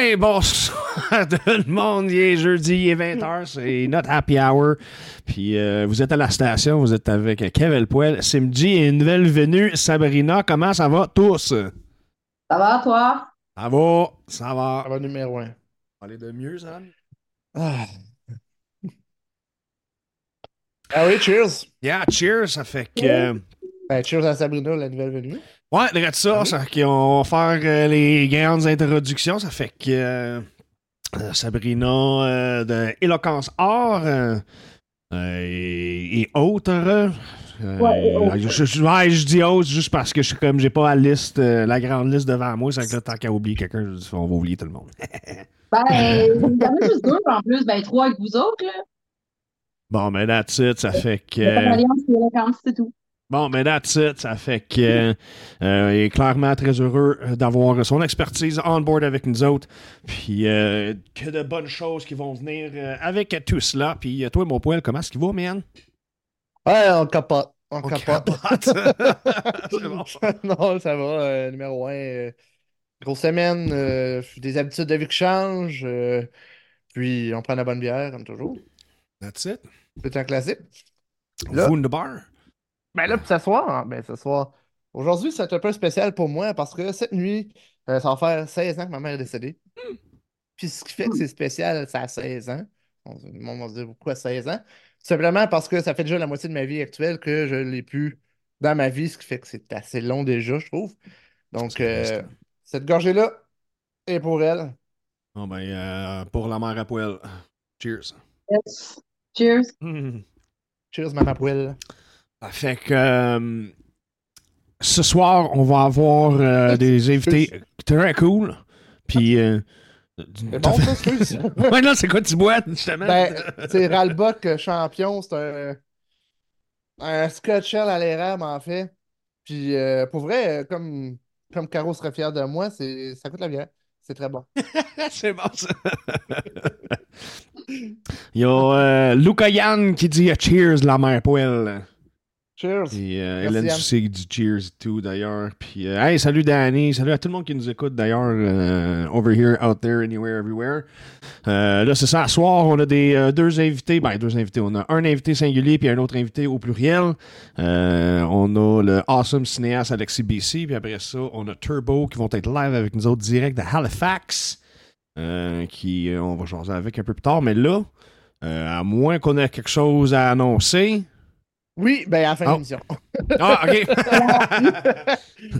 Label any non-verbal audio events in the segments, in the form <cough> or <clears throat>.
Hey, bonsoir <laughs> tout le monde. Il est jeudi, il est 20h, c'est notre happy hour. Puis euh, vous êtes à la station, vous êtes avec Kevin Poel, Simji et une nouvelle venue, Sabrina. Comment ça va tous? Ça va, toi? Ça va, ça va. Ça va numéro un. Aller de mieux, ça? Ah. ah oui, cheers. Yeah, cheers. Ça fait que. euh, Ben, cheers à Sabrina, la nouvelle venue. Ouais, regarde ça, ça fait qu'on va faire euh, les grandes introductions. Ça fait que euh, euh, Sabrina de Éloquence Or et, autres. Ouais, je, ouais, je dis autres juste parce que je suis comme j'ai pas la liste, la grande liste devant moi. C'est que là, tant qu'à oublier quelqu'un, je dis, on va oublier tout le monde. <laughs> Ben, il y en a juste deux en plus, ben trois avec vous autres, là. Bon, mais that's it, ça fait que. C'est tout. Bon, mais that's it. Ça fait que euh, il est clairement très heureux d'avoir son expertise on board avec nous autres. Puis euh, que de bonnes choses qui vont venir euh, avec tout cela. Puis euh, toi, mon poil, comment est-ce qu'il va, man? Ouais, on capote. On, On capote. capote. <laughs> <laughs> C'est bon. non, ça va. euh, numéro un. euh, grosse semaine. euh, des habitudes de vie qui changent. euh, puis on prend la bonne bière, comme toujours. That's it. C'est un classique. Là- Vous in the bar? Ben là, puis ce soir, hein, ben ce soir. Aujourd'hui, c'est un peu spécial pour moi parce que cette nuit, euh, ça va faire 16 ans que ma mère est décédée. Puis ce qui fait que c'est spécial, c'est à 16 ans. On- Le monde va se dire pourquoi 16 ans. Simplement parce que ça fait déjà la moitié de ma vie actuelle que je l'ai plus dans ma vie, ce qui fait que c'est assez long déjà, je trouve. Donc, euh, cette gorgée-là est pour elle. Bon, ben, euh, pour la mère à poil. Cheers. Yes. Cheers. <laughs> Cheers, maman poêle. Ça fait que euh, ce soir, on va avoir euh, <laughs> des invités très cool. Puis. euh, bon, <laughs> ouais, non, c'est quoi tu bois, justement? Ben, c'est Ralbock euh, champion, c'est un, un Scotch à l'érable, en fait. Puis, euh, pour vrai, comme, comme Caro serait fier de moi, c'est, ça coûte la bière. C'est très bon. <laughs> c'est bon, ça. Il y a Luca Yann qui dit Cheers, la mère poêle. Cheers! Euh, Hélène Yann. Dusset qui dit Cheers et tout, d'ailleurs. Puis, euh, hey, salut Danny. Salut à tout le monde qui nous écoute, d'ailleurs. euh, over here, out there, anywhere, everywhere. Là, c'est ça. Ce soir, on a des, deux invités. Ben, deux invités. On a un invité singulier puis un autre invité au pluriel. On a le awesome cinéaste Alexis BC. Puis après ça, on a Turbo qui vont être live avec nous autres direct de Halifax. qui, on va changer avec un peu plus tard. Mais là, à moins qu'on ait quelque chose à annoncer. Oui, ben, à la fin de Oh. l'émission. Ah, OK.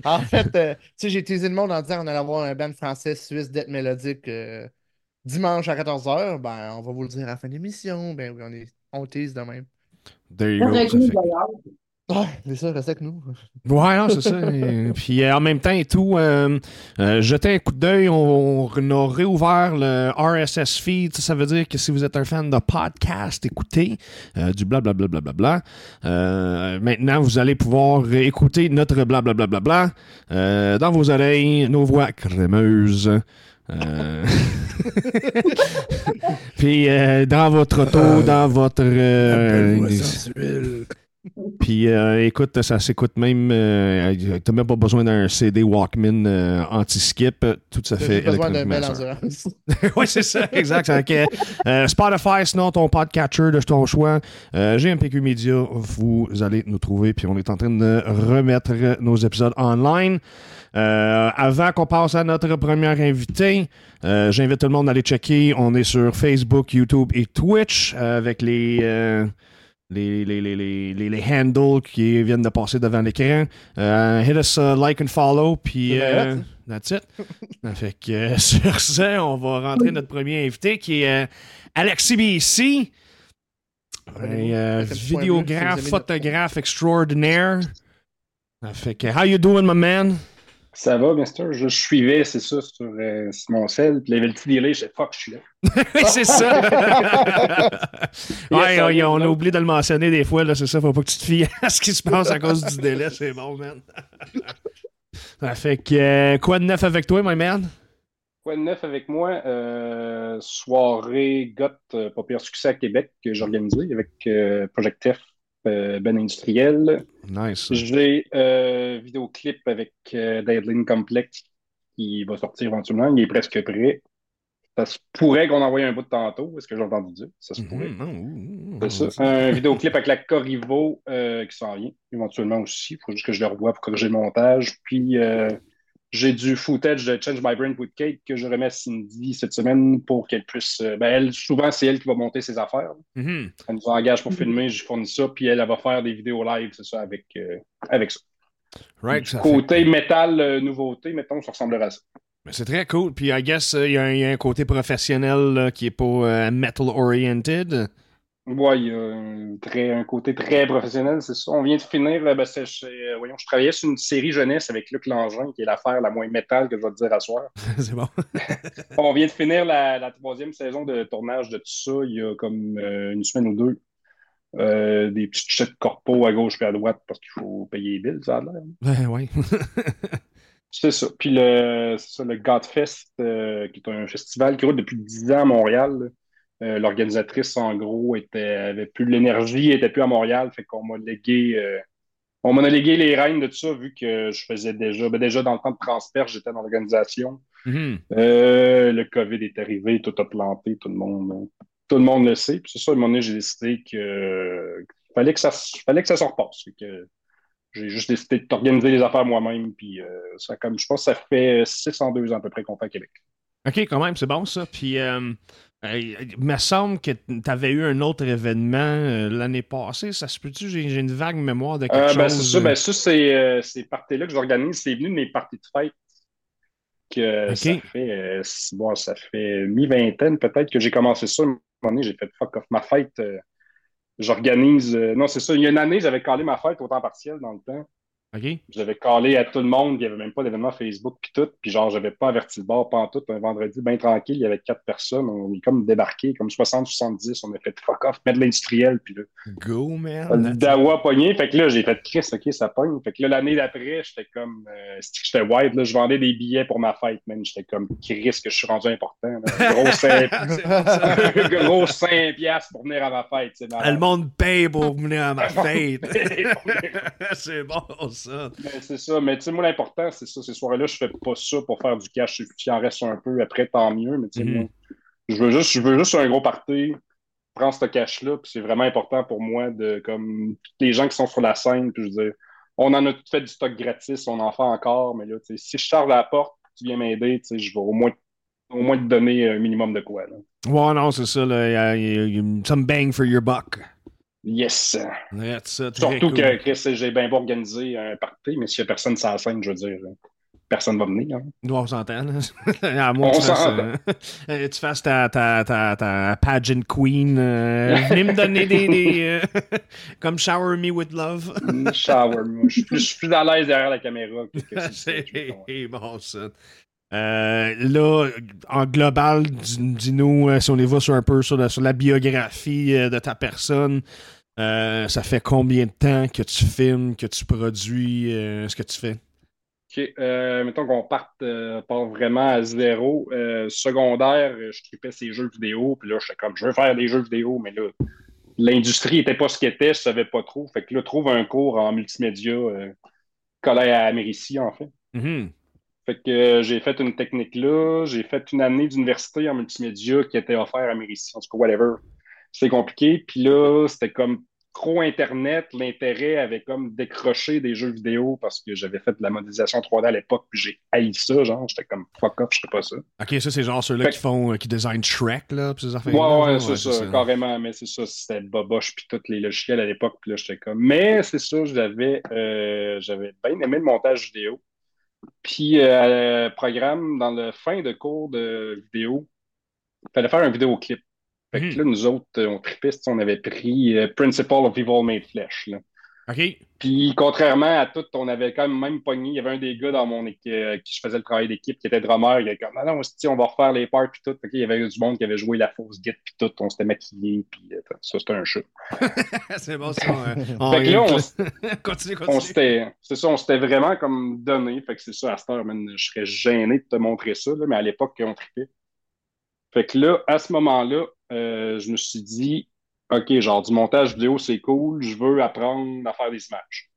<laughs> en fait, euh, tu sais, j'ai teasé le monde en disant qu'on allait avoir un band français suisse d'être mélodique euh, dimanche à 14h. Ben, on va vous le dire à la fin de l'émission. Ben oui, on, est, on tease de même. There you go. Ah, c'est ça, restez avec nous. Ouais, non, c'est ça. Et <laughs> puis euh, en même temps et tout, euh, euh, jetez un coup d'œil. On, on a réouvert le RSS feed. Ça, ça veut dire que si vous êtes un fan de podcast, écoutez du blablabla. Bla, bla, bla, bla. Maintenant, vous allez pouvoir écouter notre blablabla bla, bla, bla, dans vos oreilles, nos voix crémeuses. Euh, <laughs> <laughs> Puis euh, dans votre auto, dans votre. Puis euh, écoute, ça s'écoute même. Euh, T'as même pas besoin d'un CD Walkman euh, anti-skip. Tout ça fait J'ai besoin d'un électroniquement bel ça. endurance. <laughs> <laughs> oui, c'est ça, exact. Euh, Spotify, sinon ton podcatcher de ton choix. Euh, GMPQ Media, vous allez nous trouver. Puis on est en train de remettre nos épisodes online. Euh, avant qu'on passe à notre première invité, euh, j'invite tout le monde à aller checker. On est sur Facebook, YouTube et Twitch euh, avec les. Les, les, les, les, les, les handles qui viennent de passer devant l'écran. Euh, hit us uh, like and follow, puis euh, that's it. <laughs> fait que euh, <laughs> sur ce, on va rentrer notre premier invité qui est Alexis BC. Vidéographe, photographe extraordinaire. Ça fait que, how you doing, my man? Ça va, mister? Je suivais, c'est ça, sur, euh, sur mon sel. Puis il y avait le petit délai. Je fuck, je suis là. oui, c'est ça. <laughs> <laughs> ouais, sir, on a oublié de le mentionner des fois, là, c'est ça. Faut pas que tu te fies à ce qui se passe à cause du délai. C'est bon, man. <laughs> Ça fait que, euh, quoi de neuf avec toi, my man? Quoi de neuf avec moi? Euh, soirée GOT, euh, pas pire succès à Québec, que j'ai organisé avec Project F, Ben Industriel. Nice. J'ai euh, vidéoclip avec euh, Deadline Complex Il va sortir éventuellement. Il est presque prêt. Ça se pourrait qu'on envoie un bout de tantôt. Est-ce que j'ai entendu dire? Ça se pourrait. Ça. Un vidéoclip avec la Corrivo euh, qui s'en vient, éventuellement aussi. Il faut juste que je le revoie pour corriger le montage. Puis euh, j'ai du footage de Change My Brain with Kate que je remets à Cindy cette semaine pour qu'elle puisse. euh, ben, elle, souvent, c'est elle qui va monter ses affaires. Mhm. Elle nous engage pour filmer, je fournis ça, puis elle, elle va faire des vidéos live, c'est ça, avec, euh, avec ça. Right, Du ça fait- côté métal, euh, nouveauté, mettons, ça ressemblerait à ça. C'est très cool. Puis, I guess, euh, il y, a un- il y a un côté professionnel là, qui est pas euh, metal-oriented. Ouais, il y a un, très, un côté très professionnel, c'est ça. On vient de finir, ben, chez- euh, voyons, je travaillais sur une série jeunesse avec Luc Langin, qui est l'affaire la moins métal que je vais te dire à soir. <laughs> c'est bon. <laughs> On vient de finir la, la troisième saison de tournage de tout ça, il y a comme euh, une semaine ou deux. Euh, des petites chèques corpo à gauche et à droite parce qu'il faut payer les billes, ça a l'air. Ouais, ouais. <laughs> C'est ça. Puis le, ça, le Godfest, euh, qui est un festival qui roule depuis 10 ans à Montréal. là. Euh, L'organisatrice, en gros, était, avait plus de l'énergie, était plus à Montréal. Fait qu'on m'a légué, euh, on m'a légué les rênes de tout ça, vu que je faisais déjà, ben déjà dans le temps de transfert, j'étais dans l'organisation. Mhm. Euh, le COVID est arrivé, tout a planté, tout le monde, tout le monde le sait. Puis c'est ça, à un moment donné, j'ai décidé que, fallait que ça, fallait que ça se repasse. Fait que j'ai juste décidé d'organiser les affaires moi-même. Puis ça, comme, je pense que ça fait 602 ans à peu près qu'on fait à Québec. OK, quand même, c'est bon ça. Puis, euh, il me semble que tu avais eu un autre événement euh, l'année passée. Ça se peut-tu? J'ai une vague mémoire de quelque Euh, chose. ben, c'est ça, euh, ben, ça, c'est euh, ces parties-là que j'organise. C'est venu de mes parties de fête. Que ça fait, euh, bon, ça fait mi-vingtaine peut-être que j'ai commencé ça. À un moment donné, j'ai fait fuck off ma fête. euh, j'organise. euh, non, c'est ça. Il y a une année, j'avais calé ma fête au temps partiel dans le temps. OK? J'avais calé à tout le monde, il n'y avait même pas d'événement Facebook puis tout, puis genre j'avais pas averti le bar pas en tout, un vendredi bien tranquille, il y avait quatre personnes, on est comme débarqué, comme 60-70, on a fait fuck off, mettre de l'industriel, puis là, Go, man. dawa pogné, fait que là j'ai fait Chris, ok ça pogne, fait que là l'année d'après, j'étais comme, euh, j'étais wide, là, je vendais des billets pour ma fête, man, j'étais comme Chris que je suis rendu important, là. gros <laughs> 5 <laughs> gros 5 piastres pour venir à ma fête, c'est Ah, Le monde paye pour venir à ma <laughs> fête. c'est bon, ça. Ben, c'est ça, mais tu sais, moi, l'important, c'est ça. Ces soirées-là, je fais pas ça pour faire du cash. S'il en reste un peu après, tant mieux. Mais tu sais, Mhm. moi, je veux juste, je veux juste un gros party, prendre ce cash-là, puis c'est vraiment important pour moi de, comme, tous les gens qui sont sur la scène, puis je veux dire, on en a tout fait du stock gratis, on en fait encore, mais là, tu sais, si je charge la porte, tu viens m'aider, tu sais, je vais au moins, au moins te donner un minimum de quoi, là. Ouais, non, c'est ça. Là. Some bang for your buck. Yes! Ça, Surtout cool. que, Chris, j'ai bien beau organiser un party, mais s'il a personne sur la scène, je veux dire, personne va venir, hein. Ouais, on s'entend. <laughs> à moins que On tu fasses, s'entend. euh, <laughs> euh, tu fasses ta, ta, ta, ta pageant queen. euh, <laughs> venez me donner des. des, euh, comme Shower Me with Love. Shower, moi. Je suis plus, à l'aise derrière la caméra que, c'est bon, ça. Euh, là, en global, dis- dis-nous euh, si on y va sur un peu sur la, sur la biographie euh, de ta personne. Euh, ça fait combien de temps que tu filmes, que tu produis euh, ce que tu fais? OK. Euh, mettons qu'on parte part vraiment à zéro. Secondaire, je tripais ces jeux vidéo. Puis là, j'étais comme, je veux faire des jeux vidéo, mais là, l'industrie était pas ce qu'elle était. Je savais pas trop. Fait que là, trouve un cours en multimédia. Collège à Mérici, en fait. Mhm. Fait que j'ai fait une technique là. J'ai fait une année d'université en multimédia qui était offert à Mérici. En tout cas, whatever. C'était compliqué. Puis là, c'était comme trop Internet. L'intérêt avait comme décroché des jeux vidéo parce que j'avais fait de la modélisation 3D à l'époque. Puis j'ai haï ça. Genre, j'étais comme fuck off, je fais pas ça. Ok, ça, c'est genre ceux-là Fait- qui font, euh, qui designent Shrek, là, pis ces affaires Ouais, ouais, c'est ça, carrément. Mais c'est ça, c'était Boboche puis tous les logiciels à l'époque. Puis là, j'étais comme. Mais c'est ça, j'avais euh, j'avais bien aimé le montage vidéo. Puis, euh, programme, dans le fin de cours de vidéo, il fallait faire un vidéoclip. Fait que Mhm. là, nous autres, euh, on tripait, on avait pris euh, Principle of Evil Made Flesh. Là. Ok. Puis, contrairement à tout, on avait quand même même pogné. Il y avait un des gars dans mon équipe euh, qui je faisais le travail d'équipe qui était drummer. Il était comme, ah non, si, on va refaire les parts puis tout. Fait qu'il y avait du monde qui avait joué la fausse guide puis tout. On s'était maquillé puis ça, c'était un chat. <laughs> c'est bon, ça. euh, Fait que là, on, <laughs> continue, on continue. s'était, c'est ça, on s'était vraiment comme donné. Fait que c'est ça, à cette heure, man, je serais gêné de te montrer ça, là, mais à l'époque, on tripait. Fait que là, à ce moment-là, euh, je me suis dit, OK, genre du montage vidéo, c'est cool, je veux apprendre à faire des images.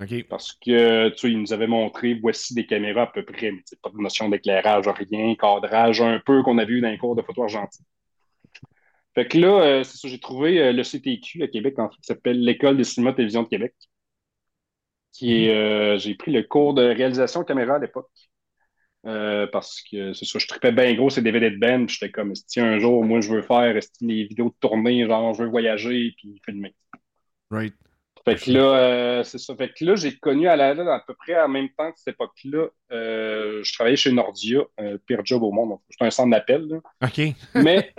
OK. Parce que, tu sais, il nous avait montré, voici des caméras à peu près, mais pas de notion d'éclairage, rien, cadrage, un peu qu'on a vu dans les cours de photo argentique. Fait que là, euh, c'est ça, j'ai trouvé euh, le CTQ à Québec, en fait, qui s'appelle l'École de cinéma télévision de Québec. Qui est, euh, j'ai pris le cours de réalisation caméra à l'époque. Parce que c'est ça, je tripais bien gros ces DVD de Ben, puis j'étais comme, si un jour, moi, je veux faire les vidéos de tournée, genre, je veux voyager, puis filmer? Right. Fait que là, euh, c'est ça. Fait que là, j'ai connu à, la, à peu près en même temps que cette époque-là, euh, je travaillais chez Nordia, euh, pire job au monde. C'était un centre d'appel. OK. <laughs> Mais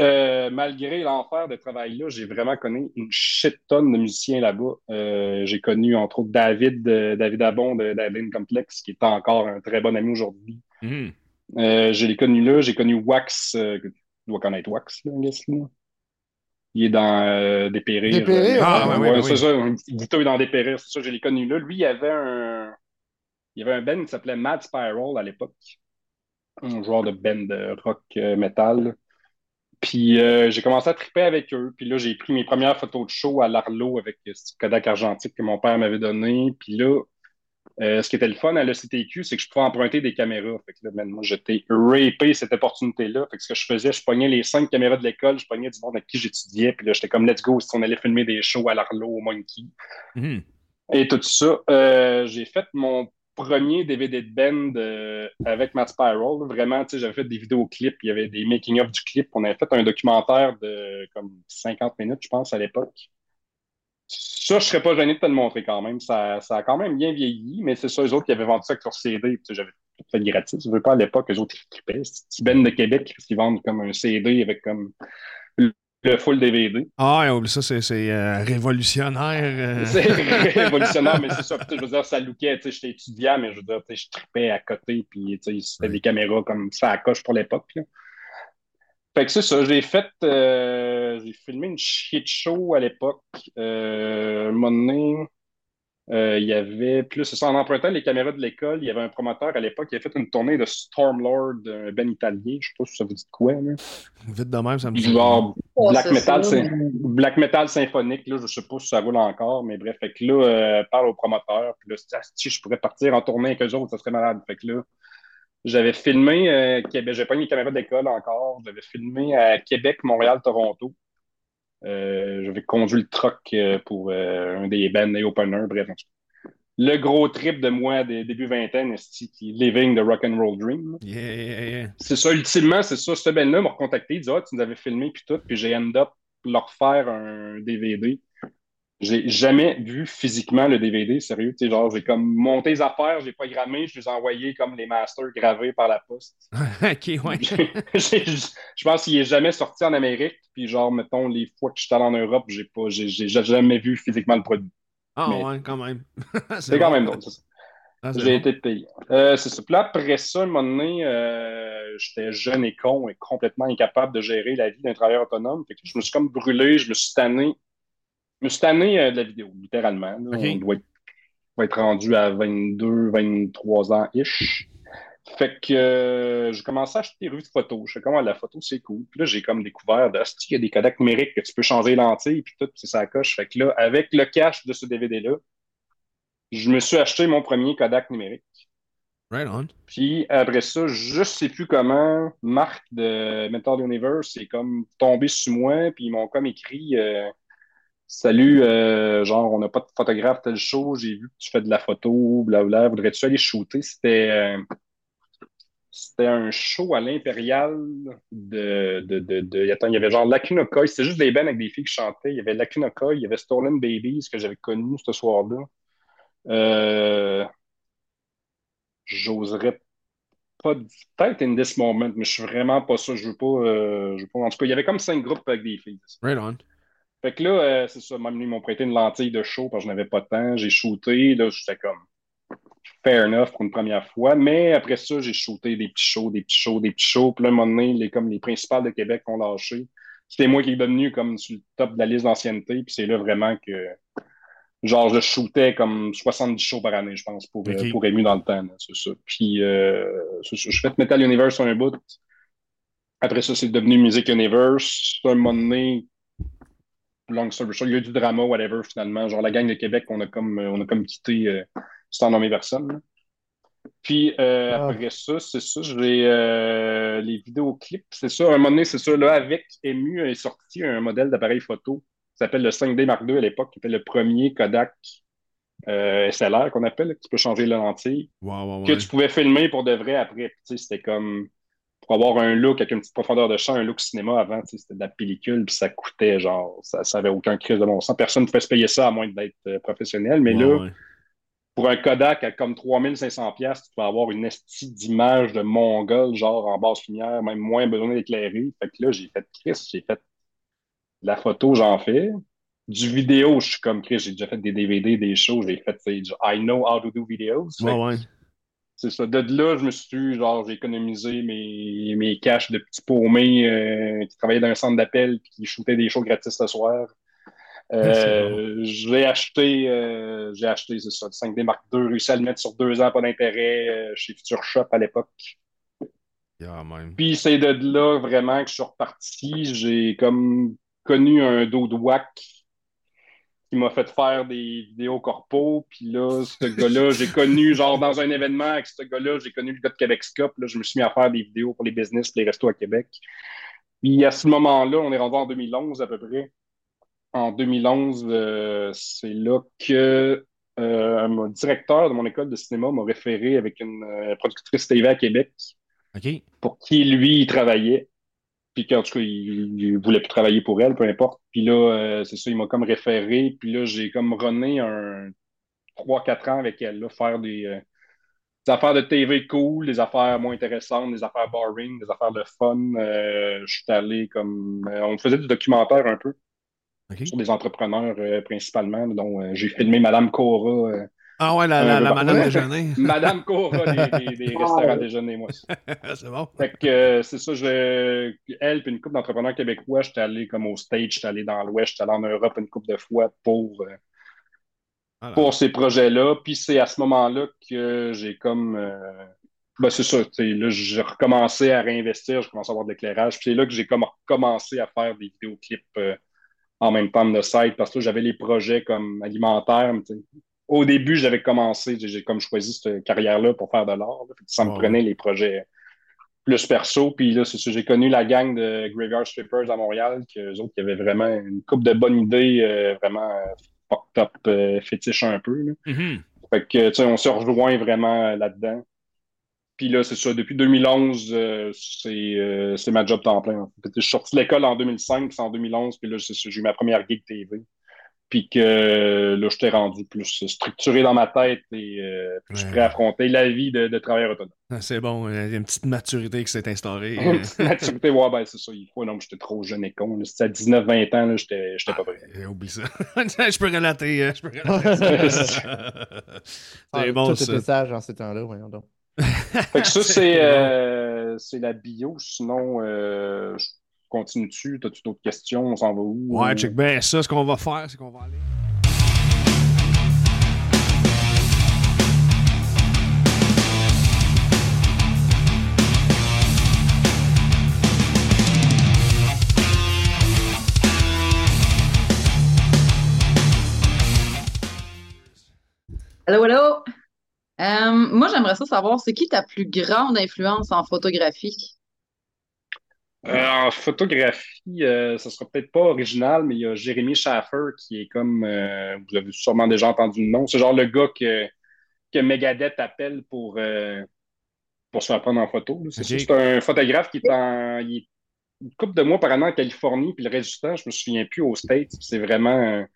malgré l'enfer de travail là, j'ai vraiment connu une shit tonne de musiciens là-bas. j'ai connu entre autres David, David Abon de David Complex, qui est encore un très bon ami aujourd'hui. Mm. je l'ai connu là. J'ai connu Wax, tu dois connaître Wax, là, là. Il est dans euh, Dépérir. Dépérir, ah, ouais, ouais, c'est ça. Bouteille dans Dépérir, c'est ça, je l'ai connu là. Lui, il y avait un. Il y avait un band qui s'appelait Mad Spiral à l'époque. Un joueur de band de rock euh, metal. Puis euh, j'ai commencé à triper avec eux. Puis là, j'ai pris mes premières photos de show à l'Arlo avec ce Kodak argentique que mon père m'avait donné. Puis là, euh, ce qui était le fun à l'ECTQ, c'est que je pouvais emprunter des caméras. Fait que là, ben, moi, j'étais rapé cette opportunité-là. Fait que ce que je faisais, je pognais les cinq caméras de l'école, je pognais du monde avec qui j'étudiais, puis là, j'étais comme let's go si on allait filmer des shows à l'Arlo, au Monkey. Mm-hmm. Et tout ça. Euh, j'ai fait mon premier DVD de band euh, avec Matt Spiral. Vraiment, tu sais, j'avais fait des vidéoclips, il y avait des making-of du clip. On avait fait un documentaire de comme 50 minutes, je pense, à l'époque. Ça, je serais pas gêné de te le montrer quand même. Ça, ça a quand même bien vieilli, mais c'est ça, eux autres qui avaient vendu ça leur CD. J'avais fait gratis. Je veux pas à l'époque, eux autres, ils trippaient. C'est Ben de Québec qui vendent comme un CD avec comme le full DVD. Ah, ça, c'est euh, révolutionnaire. Euh. <laughs> C'est révolutionnaire, mais c'est ça. Je veux dire, ça lookait. J'étais étudiant, mais je veux dire, je tripais à côté. Puis c'était des caméras comme ça à coche pour l'époque. Fait que c'est ça, j'ai fait, euh, j'ai filmé une shit show à l'époque. Euh, un moment donné, euh, il y avait plus, c'est ça, en empruntant les caméras de l'école, il y avait un promoteur à l'époque qui a fait une tournée de Stormlord, un ben italien, je sais pas si ça vous dit quoi. Là. Vite de même, ça me dit. Genre black, metal, black metal symphonique, là, je sais pas si ça roule encore, mais bref, fait que là, euh, parle au promoteur, puis là, si je pourrais partir en tournée avec eux autres, ça serait malade. Fait que là, j'avais filmé, euh, Québec, j'ai pas mis les caméras d'école encore. J'avais filmé à Québec, Montréal, Toronto. Euh, j'avais conduit le truck euh, pour un des bands et openers, bref. Le gros trip de moi des début vingtaine, c'est Living the Rock and Roll Dream. C'est ça, ultimement, c'est ça. Ce band-là m'a recontacté, il dit Ah, tu nous avais filmé, puis tout, puis j'ai end up leur faire un DVD. J'ai jamais vu physiquement le DVD, sérieux. Tu sais, genre, j'ai comme monté les affaires, j'ai programmé, je les ai envoyés comme les masters gravés par la poste. <laughs> ok, ouais. je pense qu'il est jamais sorti en Amérique. Puis, genre, mettons, les fois que je suis allé en Europe, j'ai pas, j'ai jamais vu physiquement le produit. Ah, ouais, quand même. <laughs> c'est quand même drôle, ça. Ah, j'ai été payé. Euh, c'est ça. Puis là, après ça, à un moment donné, euh, j'étais jeune et con et complètement incapable de gérer la vie d'un travailleur autonome. Fait que je me suis comme brûlé, je me suis tanné je me suis tanné euh, de la vidéo, littéralement. On doit être, rendu à 22, 23 ans-ish. Fait que euh, j'ai commencé à acheter des revues de photos. Je sais comment la photo, c'est cool. Puis là, j'ai comme découvert de il y a des Kodak numériques que tu peux changer lentilles, puis tout, c'est ça coche. Fait que là, avec le cash de ce DVD-là, je me suis acheté mon premier Kodak numérique. Right on. Puis après ça, je sais plus comment, Marc de Metal Universe est comme tombé sur moi, puis ils m'ont comme écrit euh, Salut, euh, genre, on n'a pas de photographe tel show, j'ai vu que tu fais de la photo, blablabla, voudrais-tu aller shooter? C'était euh, c'était un show à l'Impérial de, de, de, Attends, il y avait genre Lacunocoy, c'était juste des bands avec des filles qui chantaient. Il y avait Lacunocoy, il y avait Stolen Babies que j'avais connu ce soir-là. Euh, J'oserais pas peut-être in this moment, mais je suis vraiment pas ça. Je veux je veux pas. En tout cas, il y avait comme cinq groupes avec des filles. Right on. Fait que là, euh, c'est ça, même ils m'ont prêté une lentille de show parce que je n'avais pas de temps. J'ai shooté, là, j'étais comme fair enough pour une première fois. Mais après ça, j'ai shooté des petits shows, des petits shows, des petits shows. Puis là, à un moment donné, les, comme les principales de Québec ont lâché. C'était moi qui est devenu comme sur le top de la liste d'ancienneté. Puis c'est là vraiment que, genre, je shootais comme 70 shows par année, je pense, pour, euh, pour ému dans le temps. C'est ça. Puis, euh, je fais Metal Universe sur un bout. Après ça, c'est devenu Music Universe. À un moment donné, long story short, il y a eu du drama, whatever, finalement. Genre, la gang de Québec, on a comme, on a comme quitté euh, sans nommer personne. là. Puis euh, Ah. après ça, c'est ça, j'ai euh, les vidéoclips, c'est ça. À un moment donné, c'est ça. Là, avec Emu est sorti un modèle d'appareil photo qui s'appelle le 5D Mark II à l'époque, qui était le premier Kodak euh, SLR qu'on appelle, qui peut changer la lentille, Wow, wow, que tu pouvais filmer pour de vrai après. Tu c'était comme pour avoir un look avec une petite profondeur de champ, un look cinéma avant, c'était de la pellicule, puis ça coûtait genre, ça, ça avait aucun crise de bon sens. Personne ne pouvait se payer ça à moins d'être euh, professionnel. Mais Ouais, là, ouais. pour un Kodak à comme 3500 pièces, tu peux avoir une estie d'image de mongol, genre en basse lumière, même moins besoin d'éclairer. Fait que là, j'ai fait Chris, j'ai fait la photo, j'en fais. Du vidéo, je suis comme Chris, j'ai déjà fait des DVD, des shows, j'ai fait, I know how to do videos. Ouais. C'est ça. De là, je me suis, genre, j'ai économisé mes, mes cash de petits paumés euh, qui travaillaient dans un centre d'appel puis qui shootaient des shows gratis le soir. Euh, j'ai acheté, euh, j'ai acheté, c'est ça, le 5D Mark II, réussi à le mettre sur deux ans, pas d'intérêt, chez Future Shop à l'époque. Yeah. Puis c'est de là vraiment que je suis reparti. J'ai comme connu un dos de whack qui m'a fait faire des vidéos corpo. Puis là, ce gars-là, j'ai connu, genre dans un événement avec ce gars-là, j'ai connu le gars de Québec Scope. Là, je me suis mis à faire des vidéos pour les business, les restos à Québec. Puis à ce moment-là, on est rendu en 2011 à peu près. En 2011, euh, c'est là que euh, mon directeur de mon école de cinéma m'a référé avec une euh, productrice TV à Québec pour qui, lui, il travaillait. Puis qu'en tout cas, il, il voulait plus travailler pour elle, peu importe. Puis là, euh, c'est ça, il m'a comme référé. Puis là, j'ai comme runné un 3-4 ans avec elle, là, faire des, euh, des affaires de TV cool, des affaires moins intéressantes, des affaires boring, des affaires de fun. Euh, je suis allé comme... on faisait du documentaire un peu sur des entrepreneurs principalement, dont j'ai filmé Madame Cora, Ah ouais, la, la, Euh, la bah, madame ouais. déjeuner. <laughs> Madame Cora des, des- des restaurants déjeuner, moi. <laughs> c'est bon. Fait que euh, c'est ça, je, elle puis une couple d'entrepreneurs québécois, j'étais allé comme au stage, j'étais allé dans l'Ouest, j'étais allé en Europe une couple de fois pour, euh, Voilà. pour ces projets-là. Puis c'est à ce moment-là que j'ai comme. euh, ben c'est ça, tu sais, là, j'ai recommencé à réinvestir, je commençais à avoir de l'éclairage. Puis c'est là que j'ai comme recommencé à faire des vidéoclips euh, en même temps de site parce que là, j'avais les projets comme alimentaires. mais tu sais, Au début, j'avais commencé, j'ai comme choisi cette carrière-là pour faire de l'art. Ça me prenait les projets plus perso. Puis là, c'est ça, j'ai connu la gang de Graveyard Strippers à Montréal, qu'eux autres, qui avaient vraiment une coupe de bonnes idées, euh, vraiment euh, fucked up, euh, fétiche un peu. là. Mhm. Fait que, tu sais, on se rejoint vraiment là-dedans. Puis là, c'est ça, depuis 2011, euh, c'est ma job temps plein. Je suis sorti de l'école en 2005, c'est en 2011, puis là, j'ai eu ma première gig TV. Puis que euh, là, j'étais rendu plus structuré dans ma tête et euh, plus Ouais. prêt à affronter la vie de, de travailleur autonome. Ah, C'est bon, il y a une petite maturité qui s'est instaurée. Une petite maturité, ouais, ben c'est ça, il faut. Non, mais j'étais trop jeune et con. C'était à 19-20 ans, là, j'étais j'étais pas prêt. Eh, Oublie ça. <laughs> je peux relater. euh, Je peux <laughs> relater ça. <laughs> Ah, c'est bon, tout ça. sage en ces temps-là, voyons donc. Fait que ça, C'est euh, la bio. Sinon, euh, je continue dessus. T'as-tu d'autres questions? On s'en va où? Ouais, check bien ça. Ce qu'on va faire, c'est qu'on va aller. Allô, allô? Euh, moi, j'aimerais ça savoir, c'est qui ta plus grande influence en photographie? Euh, en photographie, euh, ça sera peut-être pas original, mais il y a Jérémy Schaffer qui est comme, euh, vous avez sûrement déjà entendu le nom. C'est genre le gars que, que Megadeth appelle pour, euh, pour se faire prendre en photo. C'est un photographe qui est en. Il est une couple de mois par an en Californie, puis le reste du temps, je me souviens plus aux States. C'est vraiment un,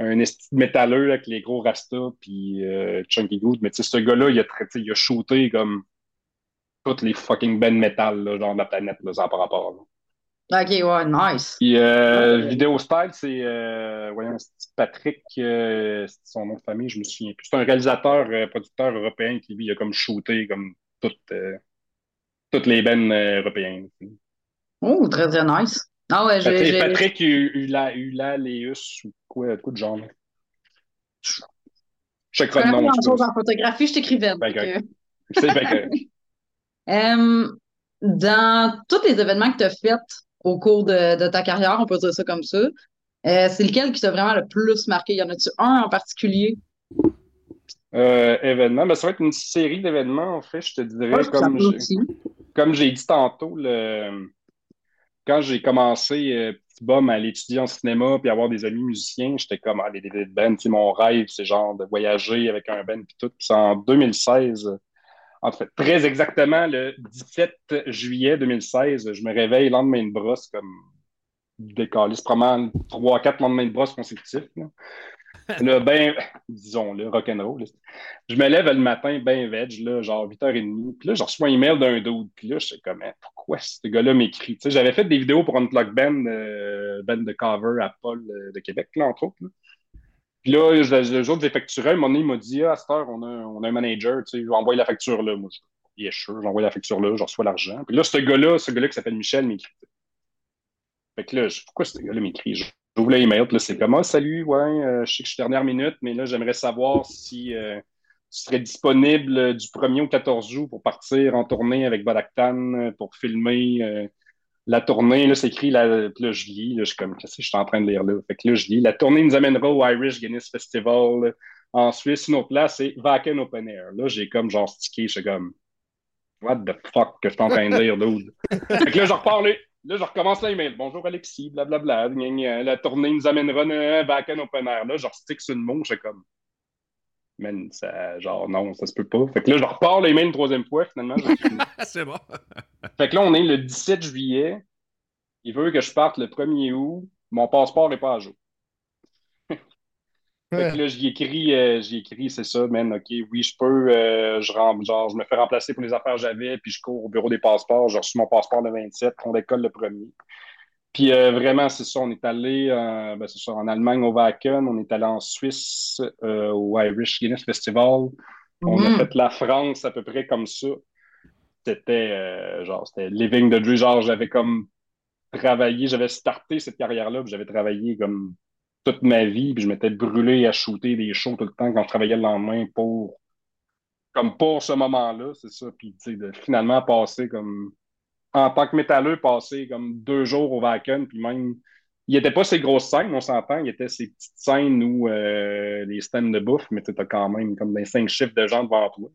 un métalleux avec les gros rastas, puis Chunky Good. Mais tu sais, ce gars-là, il a, traité, il a shooté comme toutes les fucking bands metal, là, genre de la planète, là, par rapport. là. Ok, ouais, nice. Puis euh. Vidéo Style, c'est euh, voyons, Patrick, euh, c'est son nom de famille, je me souviens plus. C'est un réalisateur, producteur européen qui lui il a comme shooté comme toutes, toutes les bands euh, européennes. Oh, très, très nice. Ah ouais, j'ai. Patrick, j'ai- Patrick U- Ula, Ulaléus ou quoi, quoi de genre. Je Je checkerai connais le pas nom. en photographie, je t'écrivais. Ben, C'est que- Euh, dans tous les événements que tu as faits au cours de, de ta carrière, on peut dire ça comme ça, Euh, c'est lequel qui t'a vraiment le plus marqué? Y en a-tu un en particulier? Euh, événement, ben, ça va être une série d'événements, en fait, je te dirais, comme j'ai, comme j'ai dit tantôt, le, quand j'ai commencé euh, petit bum à aller étudier en cinéma puis avoir des amis musiciens, j'étais comme, ah, les band, mon rêve, c'est genre de voyager avec un band puis tout. Puis c'est en 2016, en fait, très exactement le 17 juillet 2016, je me réveille le lendemain de brosse comme décaliste, probablement 3-4 lendemains de brosse consécutifs. Là, <laughs> ben, disons, le rock'n'roll. Je me lève le matin, ben veg, là, genre 8h30. Puis là, je reçois un email d'un dude. Puis là, je sais comme, hein, pourquoi ce gars-là m'écrit? J'avais fait des vidéos pour un Unplug Band, euh, band de cover à Paul euh, de Québec, là, entre autres. Puis là, le jour factures, un moment donné, il m'a dit, ah, à cette heure, on a, on a un manager, tu sais, envoyer la facture là. Moi, je est sûr, j'envoie la facture là, je reçois l'argent. Puis là, ce gars-là, ce gars-là qui s'appelle Michel m'écrit. Fait que là, je, pourquoi ce gars-là m'écrit? J'ouvre l'email, puis là, c'est comme, ah, salut, ouais, euh, je sais que je suis dernière minute, mais là, j'aimerais savoir si euh, tu serais disponible du 1er au 14 jours pour partir en tournée avec Badaktan euh, pour filmer la tournée. Là, c'est écrit, là, là, je lis, là, je suis comme, qu'est-ce que je suis en train de lire là? Fait que là, je lis, la tournée nous amènera au Irish Guinness Festival en Suisse. Une autre place, c'est Vaken Open Air. Là, j'ai comme, genre, stické, je suis comme, what the fuck que je suis en train de lire, dude? fait que là, je repars, Là, je recommence l'email. Bonjour Alexis, blablabla. La tournée nous amènera un back open air. Là, je stick sur le mot, je comme. Man, ça, genre, non, ça se peut pas. Fait que là, je repars l'email une troisième fois, finalement. <laughs> C'est bon. fait que là, on est le 17 juillet. Il veut que je parte le 1er août. Mon passeport n'est pas à jour. <laughs> Fait que là, j'y écris, euh, j'y écris, c'est ça, man, OK, oui, je peux, euh, je, genre, je me fais remplacer pour les affaires que j'avais, puis je cours au bureau des passeports, j'ai reçu mon passeport le 27, on décolle le premier. Puis euh, vraiment, c'est ça, on est allé ben, ça, en Allemagne au Wacken, on est allé en Suisse au Irish Guinness Festival, on a mm. fait la France à peu près comme ça. C'était genre, c'était living the dream, genre j'avais comme travaillé, j'avais starté cette carrière-là, puis j'avais travaillé comme toute ma vie, puis je m'étais brûlé à shooter des shows tout le temps quand je travaillais le lendemain pour comme pour ce moment-là, c'est ça. Puis tu sais, de finalement passer comme en tant que métalleux, passer comme deux jours au Vacan, puis même il n'y était pas ces grosses scènes, on s'entend, il y était ces petites scènes où euh, les stands de bouffe, mais tu as quand même comme des cinq chiffres de gens devant toi.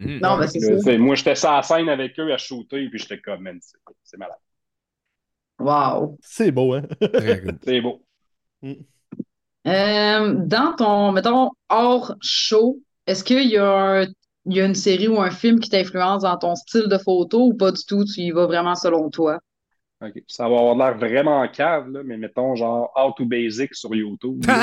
Mmh. Non, mais c'est ça. Moi, j'étais sur la scène avec eux à shooter, puis j'étais comme, c'est malade. Wow. C'est beau, hein? <laughs> c'est beau. Mmh. Euh, dans ton, mettons, hors show, est-ce qu'il y a, y a une série ou un film qui t'influence dans ton style de photo ou pas du tout? Tu y vas vraiment selon toi? OK. Ça va avoir l'air vraiment cave, là, mais mettons genre How to Basic sur YouTube. <laughs> Moi,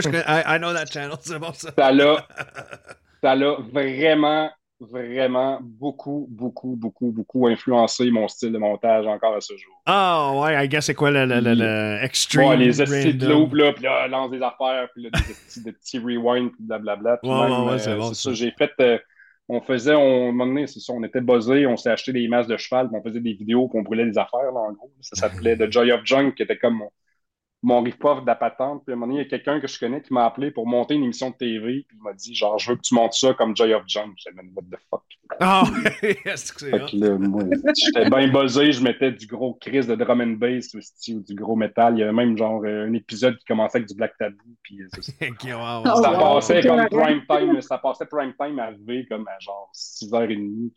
je <laughs> connais, I, know that channel, c'est bon ça. Ça l'a, <laughs> ça l'a vraiment vraiment beaucoup, beaucoup, beaucoup, beaucoup influencé mon style de montage encore à ce jour. Ah oh, ouais, I guess c'est quoi le, le, le, extreme? Ouais, les estis de loup, là, puis là, lance des affaires, puis là, des <laughs> petits, des petits rewinds, puis blablabla. Puis ouais, ouais, c'est euh, bon, ça. J'ai fait, euh, on faisait, on, un c'est ça, on était buzzés, on s'est acheté des masses de cheval, puis on faisait des vidéos, puis on brûlait des affaires, là, en gros. Ça s'appelait The Joy of Junk, qui était comme mon, mon riff-off de la patente. Puis à un moment donné, il y a quelqu'un que je connais qui m'a appelé pour monter une émission de TV. Puis il m'a dit, genre, je veux que tu montes ça comme Joy of Junk. J'ai dit, what the fuck? Ah, <laughs> oh, c'est J'étais bien buzzé, je mettais du gros Chris de drum and bass aussi, ou du gros métal. Il y avait même genre un épisode qui commençait avec du Black Taboo. Puis euh, ça, <laughs> ça passait comme prime time, ça passait prime time à V comme à genre 6h30.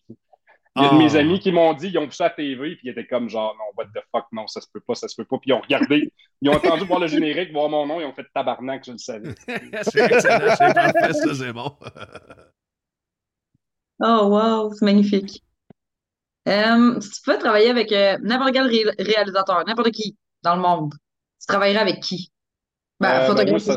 Il y a de mes ah. amis qui m'ont dit, ils ont vu ça à la TV, puis ils étaient comme genre, non, what the fuck, non, ça se peut pas, ça se peut pas. Puis ils ont regardé, ils ont entendu voir le générique, voir mon nom, ils ont fait tabarnak, je le savais. <laughs> c'est excellent, c'est parfait, ça, c'est bon. <laughs> oh, wow, c'est magnifique. Euh, si tu pouvais travailler avec euh, n'importe quel réalisateur, n'importe qui dans le monde, tu travaillerais avec qui? Ben, euh, ben ça,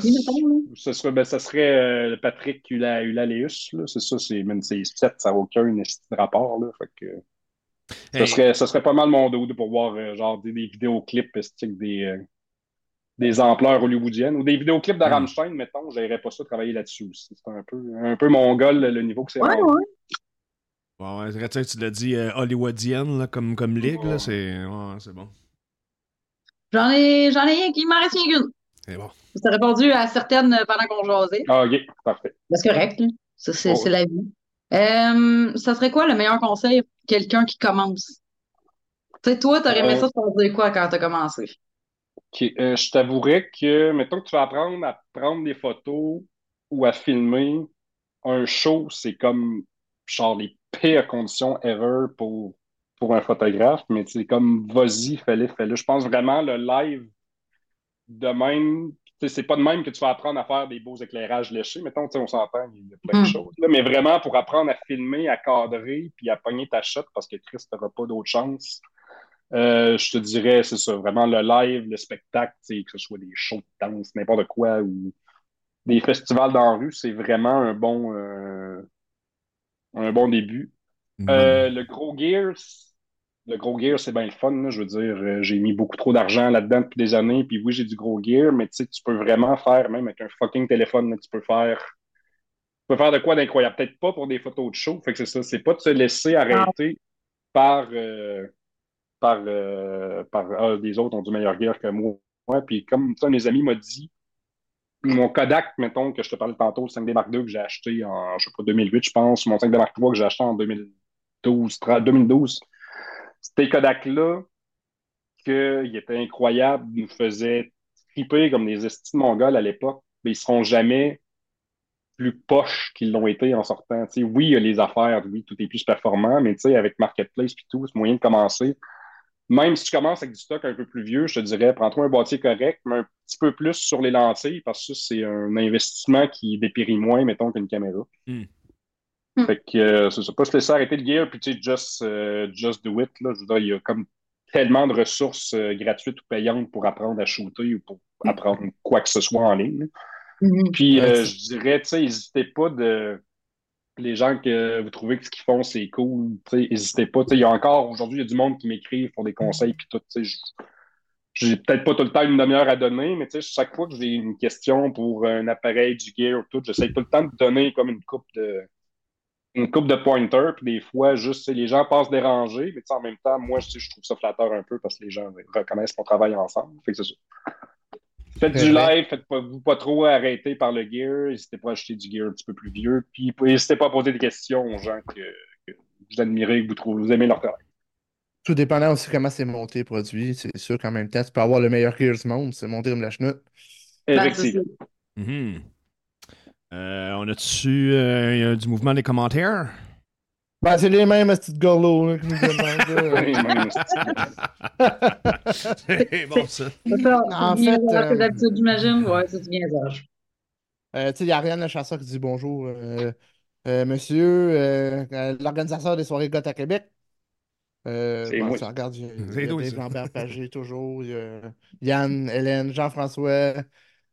ça, serait, ben, ça serait euh, Patrick Ulaléus. C'est ça, c'est même c'est ça n'a aucun rapport. Là, fait que, ça, serait, ça serait pas mal mon dos pour voir euh, genre des, des vidéoclips des, euh, des ampleurs hollywoodiennes ou des vidéoclips de hmm. Rammstein, mettons. J'aimerais pas ça travailler là-dessus aussi. C'est un peu, un peu mon goal, le niveau que c'est. Ouais, ouais. Tu l'as dit hollywoodienne là, comme, comme ligue, c'est ouais, bon. J'en ai, j'en ai qui m'en reste une. C'est bon. Tu as répondu à certaines pendant qu'on jasait. Ah, OK, parfait. C'est correct. Ça, c'est oh, la vie. Euh, ça serait quoi le meilleur conseil pour quelqu'un qui commence? Tu sais, toi, t'aurais aimé euh, ça te dire quoi quand t'as commencé? euh, je t'avouerais que, mettons que tu vas apprendre à prendre des photos ou à filmer un show, c'est comme genre les pires conditions ever pour, pour un photographe, mais c'est comme vas-y, fais-le, fais-le. Je pense vraiment le live de même, c'est pas de même que tu vas apprendre à faire des beaux éclairages léchés. Mettons, on s'entend, il y a plein de Mm. choses. là. mais vraiment pour apprendre à filmer, à cadrer, puis à pogner ta shot parce que Chris, t'auras pas d'autre chance. Euh, je te dirais, c'est ça, vraiment le live, le spectacle, que ce soit des shows de danse, n'importe quoi, ou des festivals dans la rue, c'est vraiment un bon, euh, un bon début. Une Euh, le gros gear, le gros gear, c'est bien le fun. Je veux dire, euh, j'ai mis beaucoup trop d'argent là-dedans depuis des années. Puis oui, j'ai du gros gear, mais tu sais, tu peux vraiment faire, même avec un fucking téléphone, tu peux faire. Tu peux faire de quoi d'incroyable. Peut-être pas pour des photos de show. Fait que c'est ça. C'est pas de se laisser arrêter par. euh, par, euh, par ah, autres ont du meilleur gear que moi. Puis comme ça, mes amis m'ont dit, mon Kodak, mettons, que je te parlais tantôt, le 5D Mark II que j'ai acheté en, je sais pas, 2008, je pense, mon 5D Mark III que j'ai acheté en 2012, 30 2012, ces Kodak-là, qu'il était incroyable, nous faisaient triper comme des estis mongols à l'époque, mais ils seront jamais plus poches qu'ils l'ont été en sortant. Oui, il y a les affaires, oui, tout est plus performant, mais avec Marketplace et tout, c'est moyen de commencer. Même si tu commences avec du stock un peu plus vieux, je te dirais, prends-toi un boîtier correct, mais un petit peu plus sur les lentilles, parce que c'est un investissement qui dépérit moins, mettons, qu'une caméra. Mm. Mm. Fait que euh, c'est ça, pas se laisser arrêter le gear, puis tu sais, just, euh, just do it, là. Je veux dire, il y a comme tellement de ressources euh, gratuites ou payantes pour apprendre à shooter ou pour apprendre quoi que ce soit en ligne. Mhm. Puis Ouais, euh, je dirais, tu sais, n'hésitez pas de. Les gens que vous trouvez que ce qu'ils font, c'est cool, tu sais, n'hésitez pas. Tu sais, Il y a encore, aujourd'hui, il y a du monde qui m'écrit pour des conseils, puis tout, tu sais. je- J'ai peut-être pas tout le temps une demi-heure à donner, mais tu sais, chaque fois que j'ai une question pour un appareil, du gear ou tout, j'essaie tout le temps de donner comme une coupe de une coupe de pointer, puis des fois, juste, les gens passent déranger, mais tu sais, en même temps, moi, je, trouve ça flatteur un peu parce que les gens reconnaissent qu'on travaille ensemble. Fait que c'est ça. Faites du live, faites-vous pas trop arrêter par le gear, n'hésitez pas à acheter du gear un petit peu plus vieux, puis n'hésitez pas à poser des questions aux gens que, que vous admirez, que vous trouvez, vous aimez leur travail. Tout dépendant aussi comment c'est monté le produit. C'est sûr qu'en même temps, tu peux avoir le meilleur gear du monde, c'est monté comme la chenoute. Effectivement. Mhm. Euh, on a-tu euh, y a du mouvement des commentaires? Ben, c'est les mêmes petites gorlots là, qui nous <laughs> demandent. C'est bon, ça. C'est ça. En fait, ça, euh, tes habitudes, j'imagine. Ouais, c'est du gainage. Euh, tu sais, il y a Ariane, le chasseur, qui dit bonjour. euh, euh, monsieur, l'organisateur des soirées Goth à Québec. Euh, C'est bon, moi. tu regardes, il y a, il y Pagé toujours, il y a Yann, Hélène, Jean-François.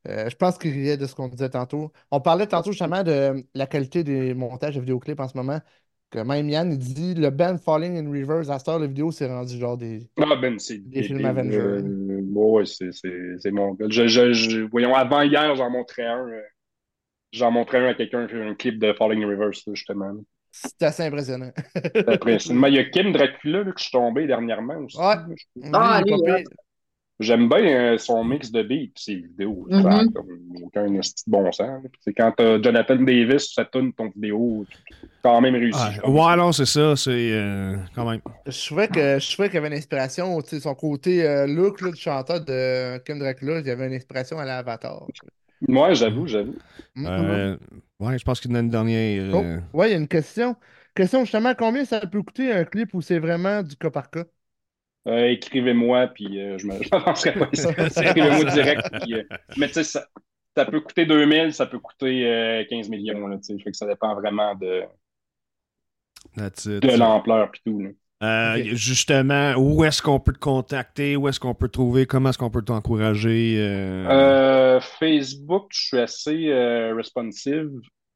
Euh, je pense qu'il riait de ce qu'on disait tantôt. On parlait tantôt justement de la qualité des montages de vidéoclips en ce moment. Que même Yann, il dit le band Falling in Reverse, à cette heure, la vidéo, c'est rendu genre des. Ah ben, c'est Des films Avengers. euh, ouais, c'est- c'est c'est mon gars. Je, je- je- voyons, avant hier, j'en montrais un. euh, J'en montrais un à quelqu'un qui a un clip de Falling in Reverse, justement. C'est assez impressionnant. Après, <laughs> il y a Kim Dracula là, que je suis tombé dernièrement aussi. Ouais. Ah, Lui, J'aime bien euh, son mix de beats et ses vidéos. Comme aucun esti de bon sens. c'est quand t'as Jonathan Davis, ça tourne ton vidéo, quand même réussi. Ah, ouais, non, c'est ça. C'est euh, quand même. Je trouvais que je trouvais qu'il y avait une inspiration, son côté euh, look là, du chanteur de Kim Dracula, il y avait une inspiration à l'Avatar. Ouais, j'avoue, j'avoue. Euh, ouais, je pense qu'il y en a une dernière. Oh, ouais, il y a une question. Question justement, combien ça peut coûter un clip où c'est vraiment du cas par cas? Euh, écrivez-moi, puis euh, je <laughs> je m'avancerai pas ici. Écrivez-moi direct. Puis, euh, mais tu sais, ça, ça peut coûter 2000, ça peut coûter euh, 15 millions. Là, fait que ça dépend vraiment de, de l'ampleur puis tout. là. Euh. Justement, où est-ce qu'on peut te contacter? Où est-ce qu'on peut te trouver? Comment est-ce qu'on peut t'encourager? euh? Euh, Facebook, je suis assez responsive.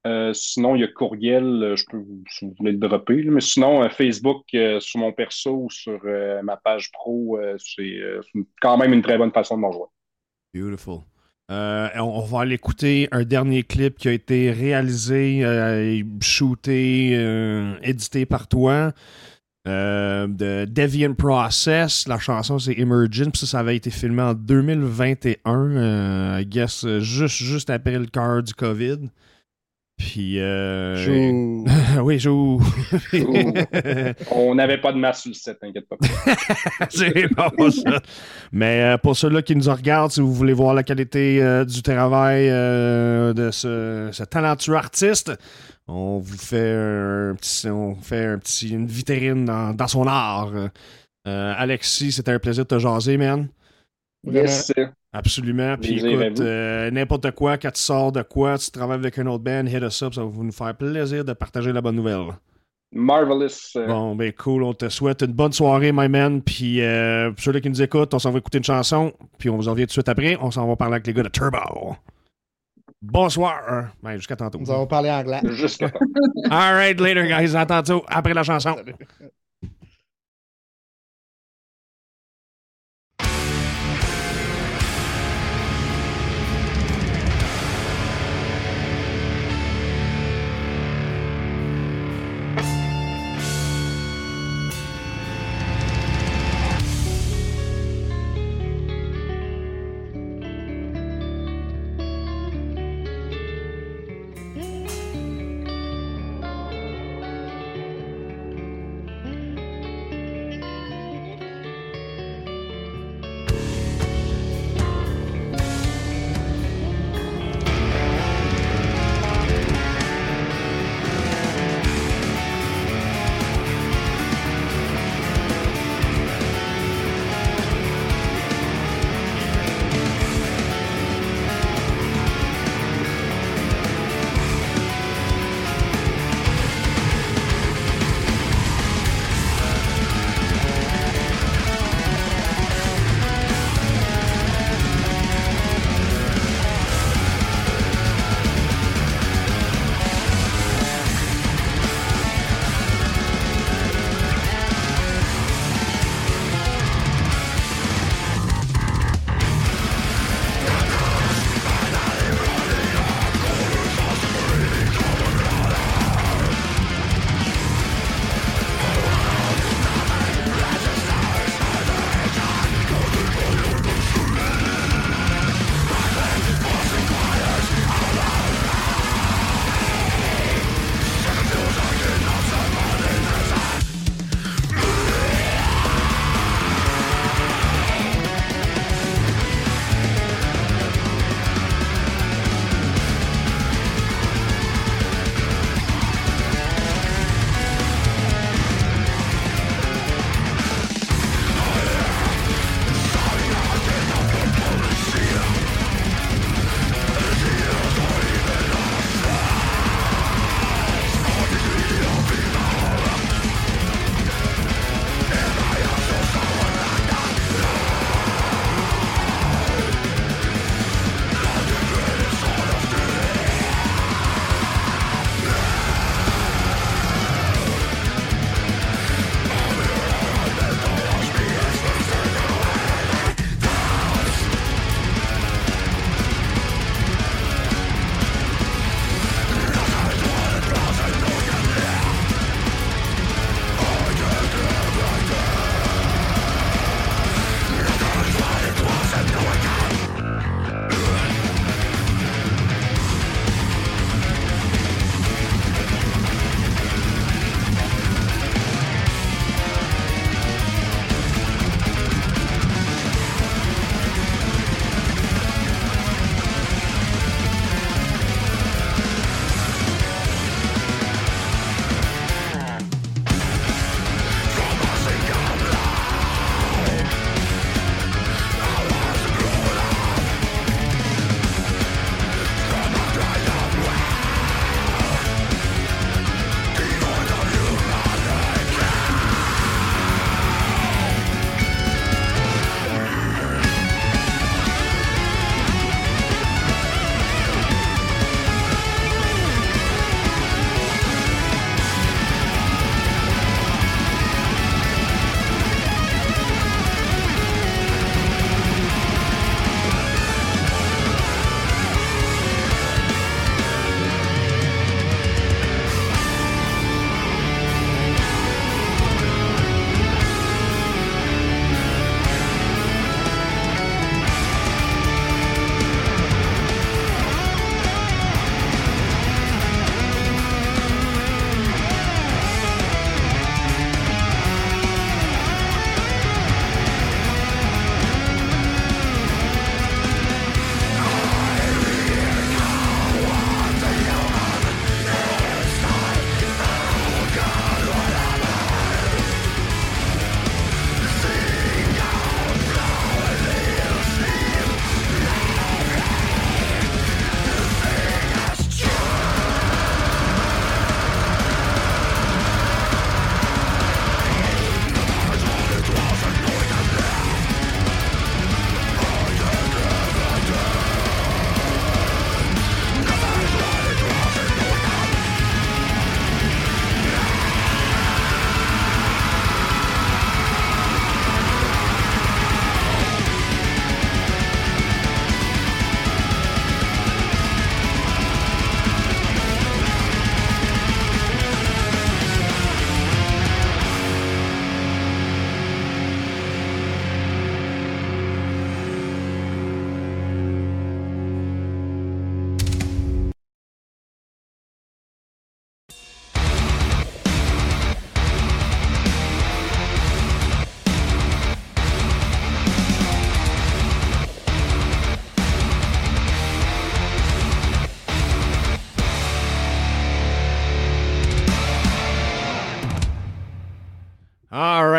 Euh, sinon, il y a courriel, euh, je peux vous, si vous voulez le dropper. Mais sinon, euh, Facebook, sur mon perso ou sur ma page pro, c'est quand même une très bonne façon de me rejoindre. Beautiful. On, va aller écouter un dernier clip qui a été réalisé, shooté, édité par toi. de Deviant Process. La chanson, c'est Emergent. Puis ça, ça avait été filmé en 2021. euh, I guess, juste, juste après le cœur du COVID. Puis. Euh... Joue. <laughs> oui, joue. On n'avait pas de masse sur le set, t'inquiète pas. <laughs> C'est bon, ça. Mais euh, pour ceux-là qui nous regardent, si vous voulez voir la qualité euh, du travail euh, de ce, ce talentueux artiste, on vous fait un petit, on fait un petit, une vitrine dans, dans son art. Euh, Alexis, c'était un plaisir de te jaser, man. Yes. Absolument. Puis écoute, euh, n'importe quoi, quand tu sors de quoi, tu travailles avec un autre band, hit us up, ça va nous faire plaisir de partager la bonne nouvelle. Marvelous. Bon, ben cool, on te souhaite une bonne soirée, my man. Puis euh, pour ceux-là qui nous écoutent, on s'en va écouter une chanson, puis on vous en revient tout de suite après. On s'en va parler avec les gars de Turbo. Bonsoir. Ben, jusqu'à tantôt. Nous avons parlé anglais. Jusqu'à temps. All right, later, guys. À tantôt, après la chanson. Salut.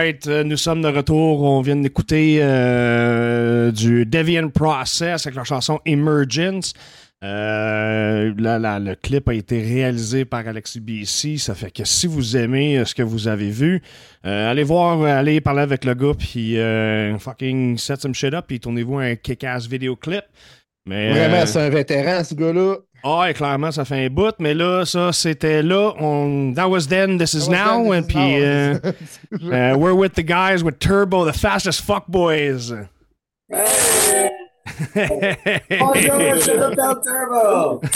Right, euh, nous sommes de retour. On vient d'écouter euh, du Deviant Process avec leur chanson Emergence. Euh, là, là, le clip a été réalisé par Alexis BC. Ça fait que si vous aimez ce que vous avez vu, euh, allez voir, allez parler avec le gars, puis fucking set some shit up, puis tournez-vous un kick-ass vidéoclip. Mais, Vraiment, c'est un vétéran, ce gars-là. Ah, ouais, clairement, ça fait un bout, mais là, ça, c'était là. On, that was then, this is now, then, and this is now. <laughs> uh, uh, we're with the guys with Turbo, the fastest fuck boys. Bonjour, shut up, Del Turbo. <laughs>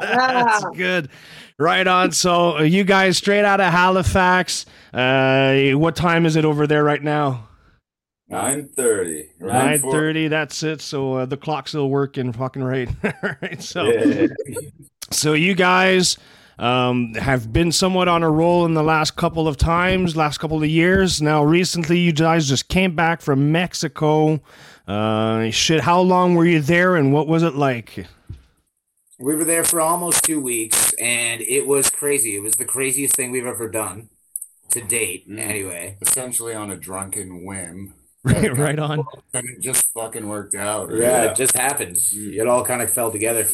That's good. Right on. So, uh, you guys straight out of Halifax. Uh, what time is it over there right now? 9.30. Nine thirty. That's it. So uh, the clock's still working, fucking right. <laughs> right. So. Yeah. So you guys um, have been somewhat on a roll in the last couple of times, last couple of years. Now, recently, you guys just came back from Mexico. Uh, shit, how long were you there, and what was it like? We were there for almost two weeks, and it was crazy. It was the craziest thing we've ever done to date, Mm. anyway. Essentially on a drunken whim. Right, right on. And it just fucking worked out. Yeah, it just happened. It all kind of fell together.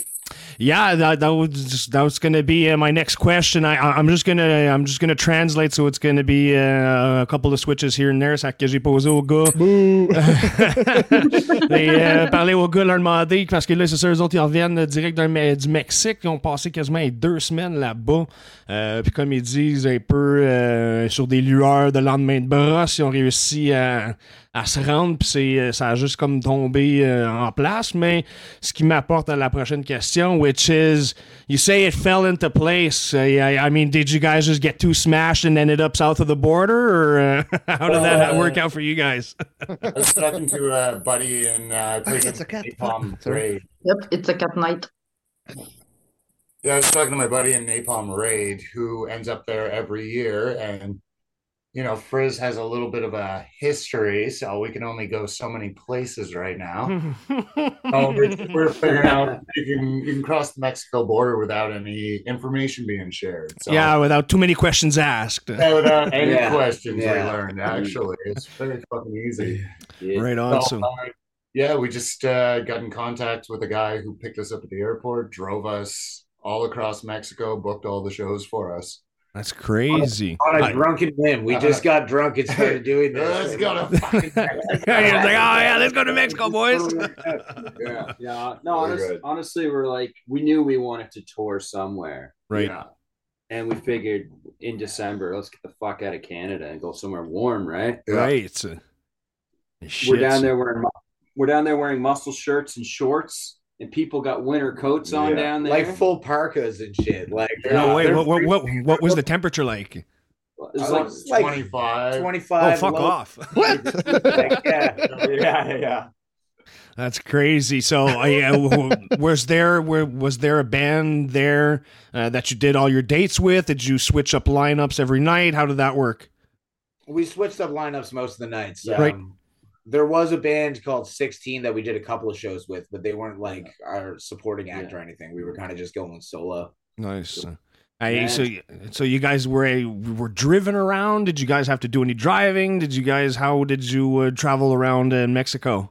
Yeah, that, that was just, that was gonna be uh, my next question. I, I- I'm just gonna I'm just gonna translate, so it's gonna be uh, a couple of switches here and there. Ça que j'ai posé au gars. <laughs> Et, euh, parler aux gars, leur demander, parce que là, c'est ça, eux autres, ils reviennent direct d'un du Mexique. Ils ont passé quasiment deux semaines là-bas. Euh, puis comme ils disent, un peu euh, sur des lueurs de lendemain de brosse, ils ont réussi à, à se rendre, puis c'est, euh, ça a juste comme tombé euh, en place. Mais ce qui m'apporte à la prochaine question, which is, you say it fell into place. Uh, I, I mean, did you guys just get too smashed and ended up south of the border, or uh, <laughs> how did that Uh, work out for you guys? <laughs> I was talking to a buddy in uh, prison, it's a cat. Napalm Raid. Yep, it's a cat night. Yeah, I was talking to my buddy in Napalm Raid who ends up there every year. And, you know, Frizz has a little bit of a history, so we can only go so many places right now. <laughs> Oh, we're, we're figuring out you can you can cross the Mexico border without any information being shared. So yeah, without too many questions asked. yeah, without any <laughs> Yeah. questions Yeah. we learned. Actually, it's very fucking easy. Right on. So, So, uh, yeah, we just uh, got in contact with a guy who picked us up at the airport, drove us all across Mexico, booked all the shows for us. That's crazy. On a I- drunken whim. We just got drunk and started doing this. Let's go to <laughs> fucking <laughs> Yeah, you're like, oh yeah, let's go to Mexico, boys. <laughs> yeah. Yeah, no, Very honest, good. honestly, we're like, we knew we wanted to tour somewhere, Right. Yeah. and we figured in December, let's get the fuck out of Canada and go somewhere warm, right? Yeah. Right. We're down there wearing, we're down there wearing muscle shirts and shorts, and people got winter coats on Yeah. down there. Like full parkas and shit. Like, No, wait, what, what, what, what was the temperature like? It's I like, was like 25. 25. Oh, fuck low- off. <laughs> Like, yeah. yeah, yeah. That's crazy. So, uh, yeah, w- w- was there were, was there a band there uh, that you did all your dates with? Did you switch up lineups every night? How did that work? We switched up lineups most of the nights. Yeah. Right. There was a band called 16 that we did a couple of shows with, but they weren't like our supporting act or anything. We were kind of just going solo. Nice. Hey, Yeah. so, so you guys were were driven around. Did you guys have to do any driving? Did you guys? How did you uh, travel around in Mexico?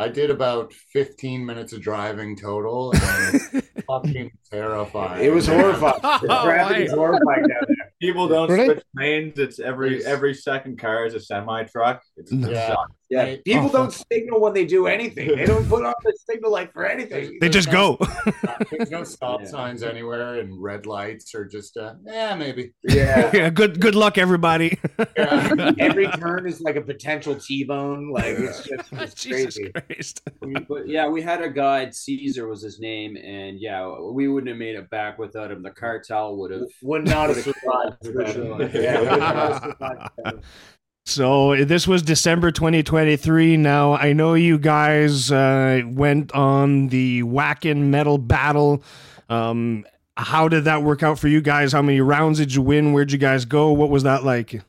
I did about 15 minutes of driving total, and it's <laughs> fucking terrifying. It was <laughs> horrifying. The <laughs> Oh, traffic is horrifying down there. People don't Really? switch lanes. It's every Yes. every second car is a semi truck. It's No. Yeah. Yeah. People Oh, don't signal when they do anything. They don't put on the signal light for anything. They just go. <laughs> There's no stop Yeah. signs anywhere, and red lights are just, uh, yeah, maybe. Yeah. <laughs> yeah, good good luck, everybody. Yeah. <laughs> Every turn is like a potential T-bone. Like it's just it's crazy. But yeah, we had a guide. Caesar was his name, and yeah, we wouldn't have made it back without him. The cartel would have. Would not have survived. For sure. Yeah, would not have survived. So this was December 2023. Now I know you guys uh, went on the Whackin' Metal Battle. Um, how did that work out for you guys? How many rounds did you win? Where'd you guys go? What was that like?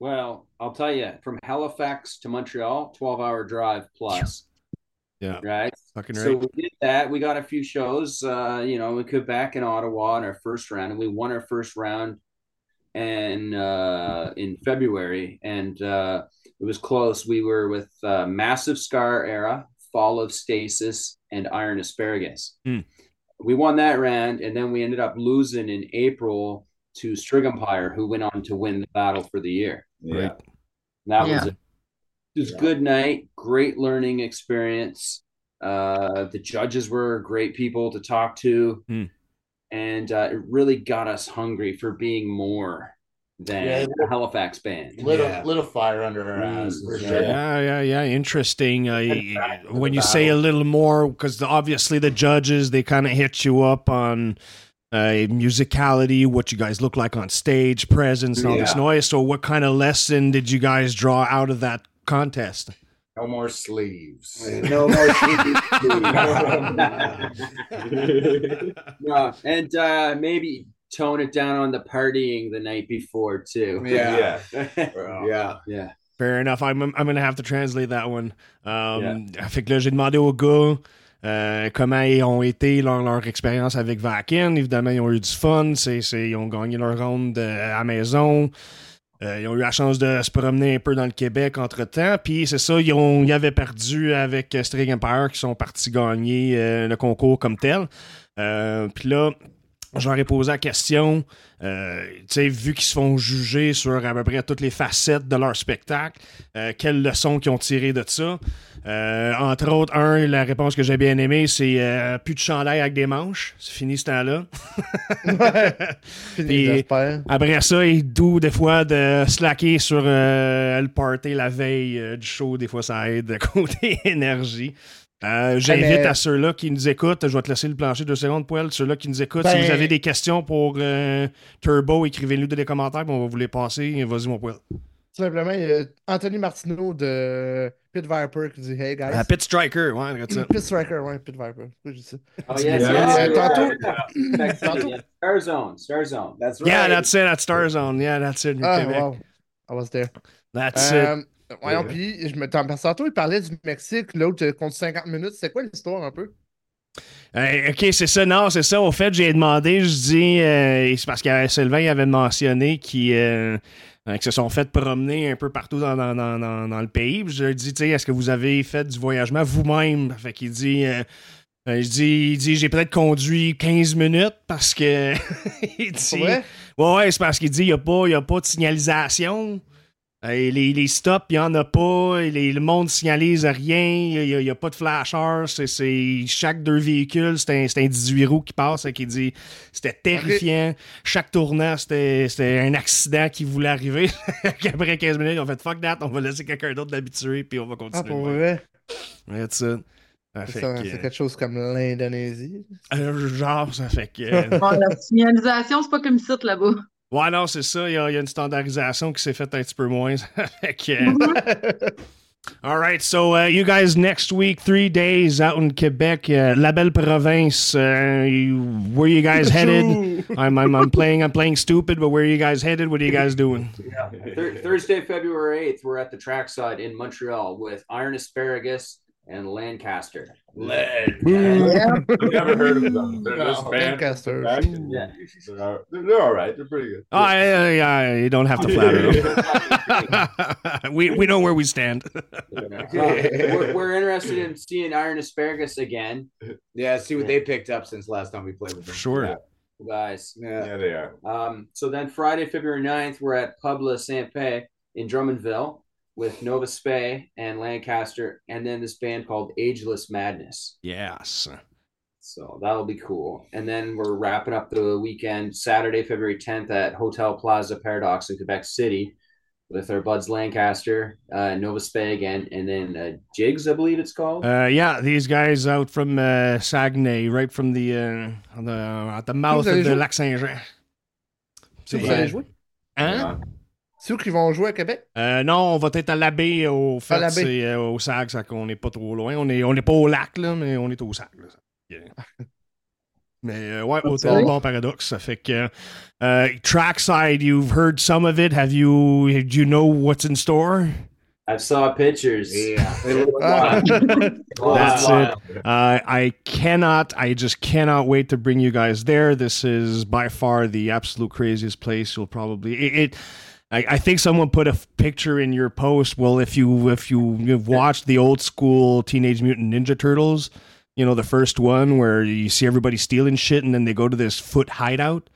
Well, I'll tell you, from Halifax to Montreal, twelve-hour drive plus. Yeah. Right. Fucking So we did that. We got a few shows, uh, you know, in Quebec and Ottawa in our first round, and we won our first round and uh, in February, and uh, it was close. We were with uh, Massive Scar Era, Fall of Stasis, and Iron Asparagus. Hmm. We won that round, and then we ended up losing in April to Strig Empire, who went on to win the battle for the year. Yeah. And that was Yeah. a, it was a good night, great learning experience. Uh, the judges were great people to talk to, Hmm. And uh, it really got us hungry for being more than Yeah. the Halifax band. Lit, Yeah. a, lit a fire under our Mm, asses. for yeah. sure. Yeah, yeah, yeah. Interesting. Uh, when the you say a little more, because obviously the judges they kind of hit you up on uh, musicality, what you guys look like on stage, presence, and all this noise. So, what kind of lesson did you guys draw out of that contest? No more sleeves. No more <laughs> sleeves. no, and uh, maybe tone it down on the partying the night before too. Yeah. yeah, <laughs> yeah. yeah. Fair enough. I'm, I'm going to have to translate that one. Um, Fait que là, j'ai demandé aux gars euh, comment ils ont été leur, leur expérience avec Vakin. Évidemment, ils ont eu du fun. C'est, c'est- ils ont gagné leur ronde euh, à la maison. Euh, ils ont eu la chance de se promener un peu dans le Québec entre-temps. Puis c'est ça, ils, ont, ils avaient perdu avec String Empire qui sont partis gagner euh, le concours comme tel. Euh, Puis là, je leur ai posé la question, euh, vu qu'ils se font juger sur à peu près toutes les facettes de leur spectacle, euh, quelles leçons qu'ils ont tirées de ça? Euh, entre autres, un, la réponse que j'ai bien aimée, c'est plus de chandail avec des manches. C'est fini ce temps-là. Ouais. <laughs> Fini, Puis- j'espère. Après ça, il doux des fois de slacker sur le party la veille du show. Des fois, ça aide de <laughs> côté énergie. Euh, J'invite mais- à ceux-là qui nous écoutent, je vais te laisser le plancher deux secondes, Poil. Ceux-là qui nous écoutent, si Ben- vous avez des questions pour euh, Turbo, écrivez-nous dans les commentaires, puis on va vous les passer. Vas-y, mon Poil. Tout simplement, il y a Anthony Martineau de Pit Viper qui dit Hey guys. Ah, Pit Striker, ouais, regarde ça. Pit Striker, ouais, Pit Viper. Je dis ça? Oh yes, Yeah. yes. Euh, tantôt-. Star Zone, Star Zone. That's right. Yeah, that's it, that's Star Zone. Yeah, that's it. Ah, Québec. wow. I was there. That's it. Euh, voyons, puis, je me t'en- tantôt, il parlait du Mexique, l'autre euh, contre 50 minutes. C'est quoi l'histoire un peu? Euh, ok, c'est ça. Non, c'est ça. Au fait, j'ai demandé, je dis, euh, c'est parce que Sylvain avait mentionné qu'ils euh, qu'ils se sont fait promener un peu partout dans, dans, dans, dans, le pays. Puis je lui ai dit, tu sais, est-ce que vous avez fait du voyagement vous-même? Fait qu'il dit, je dis, il dit, j'ai peut-être conduit 15 minutes parce que. <laughs> il dit? Ouais, ouais, c'est parce qu'il dit il n'y a, pas- il y a pas de signalisation. Euh, les, les stops, il n'y en a pas. Les- le monde ne signalise rien. Il n'y a, pas de flashers. C'est, c'est- chaque deux véhicules, c'est un, c'est un 18 roues qui passe. Fait qu'il dit c'était terrifiant. Chaque tournant, c'était, c'était un accident qui voulait arriver. <laughs> Après 15 minutes, ils ont fait fuck that. On va laisser quelqu'un d'autre l'habituer puis on va Ah, continuer. pour Ouais. vrai? That's it. Ça fait Ça, que, C'est quelque chose comme l'Indonésie. euh, genre, ça fait que. <laughs> Bon, la signalisation, c'est pas comme site là-bas. Ouais, non, c'est ça. Il y, a, il y a une standardisation qui s'est faite un petit peu moins. <laughs> Fait que, euh, <laughs> all right, so uh, you guys next week, three days out in Quebec, uh, la belle province. Uh, you, where you guys headed? <laughs> I'm, I'm, I'm playing, I'm playing stupid, but where are you guys headed? What are you guys doing? Thur- Thursday, February 8th, we're at the trackside in Montreal with Iron Asparagus and Lancaster. Lead. Yeah. I've never heard of them. <laughs> They're this No, band. Lancaster. Back Yeah. They're, they're all right. They're pretty good. Oh, yeah, yeah, you don't have to flatter them. <laughs> we, we know where we stand. Uh, we're, we're interested in seeing Iron Asparagus again, Yeah, see what they picked up since last time we played with them. Sure. guys. Yeah. Yeah, they are. Um, so then Friday, February 9th, we're at Pub La Saint Pe in Drummondville with Nova Spey and Lancaster, and then this band called Ageless Madness. Yes. So that'll be cool. And then we're wrapping up the weekend Saturday, February 10th at Hotel Plaza Paradox in Quebec City with our buds Lancaster, uh, Nova Spey again, and then uh, Jigs, I believe it's called. Uh, yeah, these guys out from uh, Saguenay, right from the, uh, on the at the mouth of the? Lac Saint-Jean. C'est où vous C'est- allez jouer? Hein? C'est où qu'ils vont jouer à Québec? Euh, non, on va être à l'abbé au fait, À c'est euh, au SAG, ça qu'on n'est pas trop loin. On n'est on est pas au lac, là, mais on est au SAG. là. Yeah. <laughs> Mais euh, ouais, Hôtel Bon Paradoxe, ça fait que euh, Trackside, you've heard some of it. Have you, do you know what's in store? I've saw pictures. Yeah. Ah. <laughs> That's <laughs> Wow. it. Uh, I cannot, I just cannot wait to bring you guys there. This is by far the absolute craziest place. You'll probably it. it I, I think someone put a f- picture in your post. Well, if you if you you've watched the old school Teenage Mutant Ninja Turtles, you know the first one where you see everybody stealing shit and then they go to this foot hideout.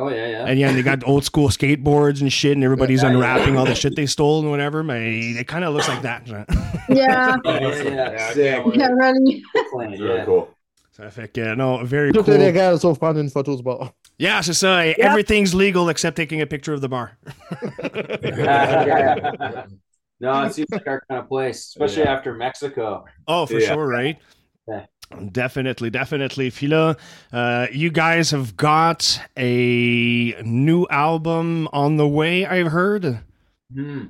Oh yeah, yeah. And yeah, and they got old school skateboards and shit, and everybody's Yeah, yeah, unwrapping yeah. all the shit they stole and whatever. My, it kind of looks like that. <laughs> Yeah, yeah, Yeah, I sick. can't wait. yeah, really. Plan, really yeah. cool. Ça fait que, non, very Tout cool. est légal sauf prendre une photo du bord. Yeah, c'est ça. Everything's legal except taking a picture of the bar. <laughs> <laughs> no, it seems like our kind of place, especially Yeah. after Mexico. Oh, for Yeah. sure, right? Yeah. Definitely, definitely. Puis là, uh, you guys have got a new album on the way, I've heard. Hmm.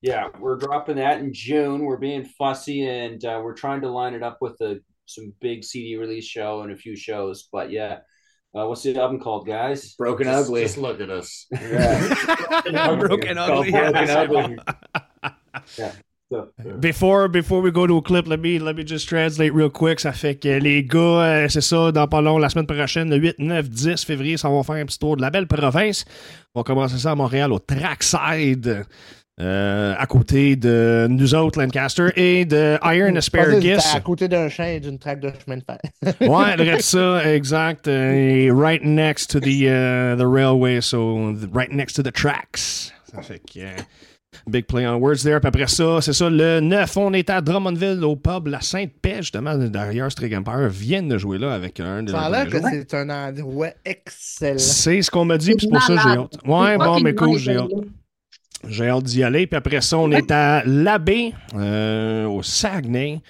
Yeah, we're dropping that in June. We're being fussy and uh, we're trying to line it up with a, some big CD release show and a few shows. But yeah, uh, what's the album called, guys? Broken Just, Ugly. just look at us. <laughs> <laughs> Broken ugly. Broken <laughs> yeah. Ugly. So, Before, before we go to a clip, let me, let me just translate real quick. Ça fait que les gars, euh, c'est ça, dans pas long, la semaine prochaine, le 8, 9, 10 février, ça va faire un petit tour de la belle province. On va commencer ça à Montréal, au Trackside, euh, à côté de nous autres, Lancaster, et de Iron Asparagus. À côté d'un champ et d'une traque de chemin de fer. <laughs> ouais, regarde ça, exact. euh, right next to the, uh, the railway, so the- right next to the tracks. Ça fait que. euh, Big play on words there. Puis après ça, c'est ça, le 9, on est à Drummondville, au pub La Sainte-Paix, justement, derrière Strick Empire, viennent de jouer là avec un de Ça a l'air que c'est un endroit excellent. C'est ce qu'on m'a dit, puis c'est pour ça que j'ai hâte. Ouais, bon, mais cool, j'ai hâte. J'ai hâte d'y aller. Puis après ça, on est à l'Abbé, euh, au Saguenay,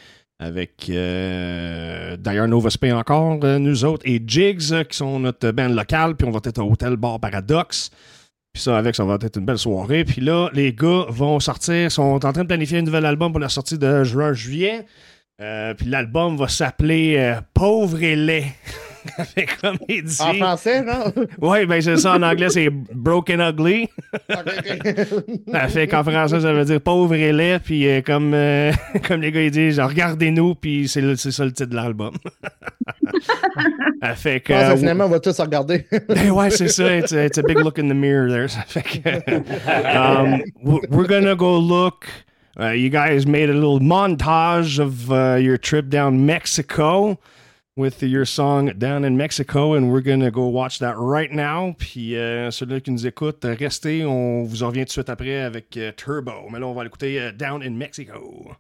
avec euh, d'ailleurs Nova Spain encore, euh, nous autres, et Jigs, euh, qui sont notre band locale. Puis on va être au Hôtel Bar Paradox. Puis ça, avec, ça va être une belle soirée. Puis là, les gars vont sortir, sont en train de planifier un nouvel album pour la sortie de juin-juillet. Euh, puis l'album va s'appeler Pauvre et laid. <laughs> <laughs> En français, non? Ouais, ben c'est ça en anglais, c'est Broken Ugly. <laughs> Ça fait qu'en français, ça veut dire pauvre et laid, puis euh, comme, euh, <laughs> comme les gars ils disent, regardez-nous, puis c'est ça le titre de l'album. ça fait que. Pense que euh, finalement, on va tous regarder. ben ouais, c'est ça. It's a, it's a big look in the mirror there. Ça fait que, um, we're we're gonna go look. Uh, you guys made a little montage of uh, your trip down Mexico with your song Down in Mexico, and we're gonna go watch that right now. Puis euh, ceux-là qui nous écoutent, restez. On vous en revient tout de suite après avec euh, Turbo. Mais là, on va l'écouter euh, Down in Mexico.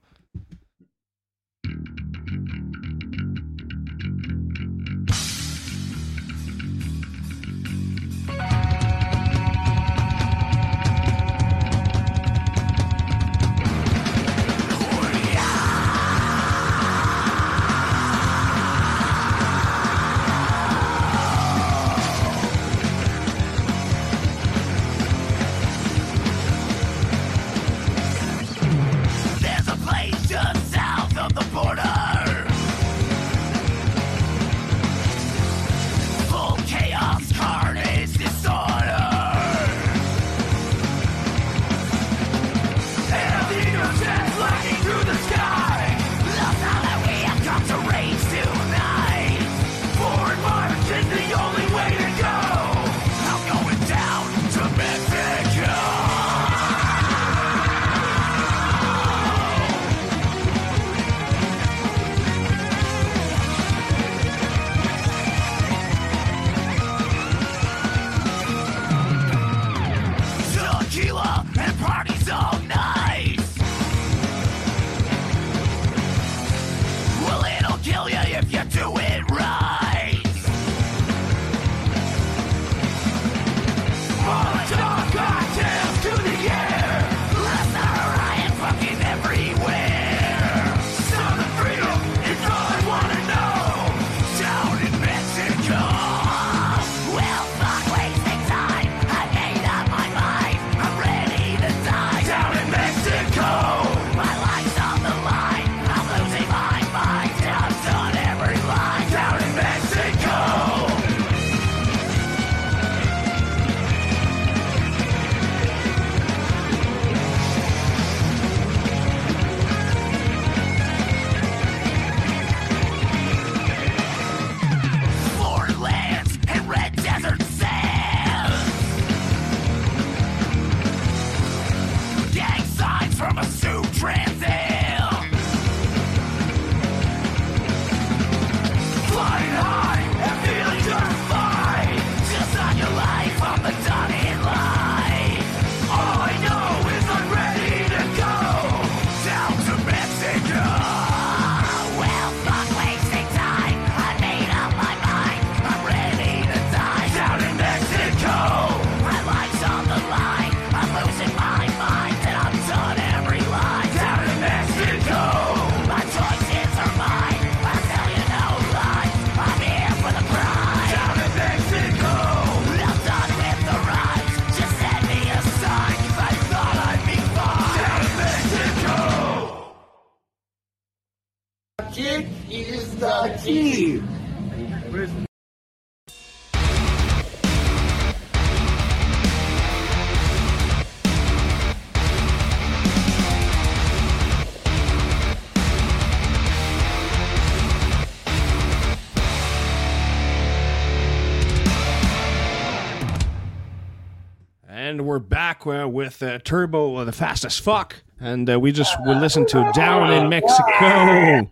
Uh, with uh, Turbo, uh, the fastest fuck, and uh, we just we listened to Down in Mexico.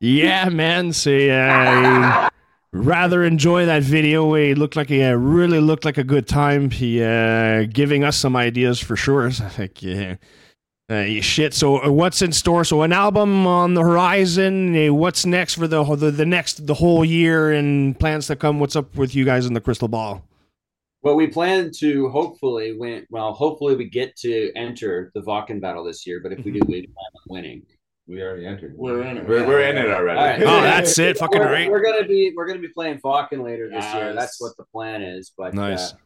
Yeah, man. See, I rather enjoy that video. He looked like he uh, really looked like a good time. He uh, giving us some ideas for sure. So I think yeah. Uh, shit. So, uh, what's in store? So, an album on the horizon. Uh, what's next for the, the the next the whole year and plans to come? What's up with you guys in the crystal ball? Well, we plan to hopefully win. Well, hopefully we get to enter the Vakken battle this year. But if we do, we plan on winning. We already entered. We're in it. We're, we're in it already. All right. Oh, that's it. Fucking we're, right. we're gonna be we're gonna be playing Vakken later this year. That's what the plan is. But Nice. uh,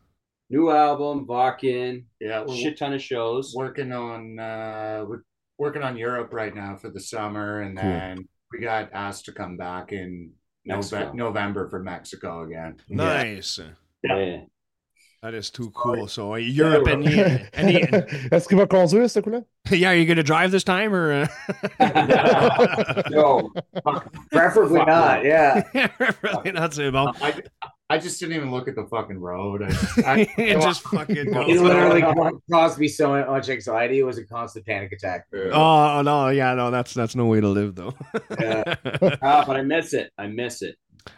new album, Vakken, Yeah, shit ton of shows. working on uh we're working on Europe right now for the summer and Cool. then we got asked to come back in Nove- November for Mexico again. Nice. Yeah. That is too cool. So uh, Europe and any, Est-ce qu'il va conduire, ce coup-là? <laughs> yeah, are you gonna drive this time or? Uh... <laughs> No, preferably not. Yeah. <laughs> really not so about. I, I just didn't even look at the fucking road. I just, I, just fucking go. It literally caused me so much anxiety. It was a constant panic attack. Oh no, yeah, no, that's that's no way to live though. Yeah. Ah, but I miss it. I miss it.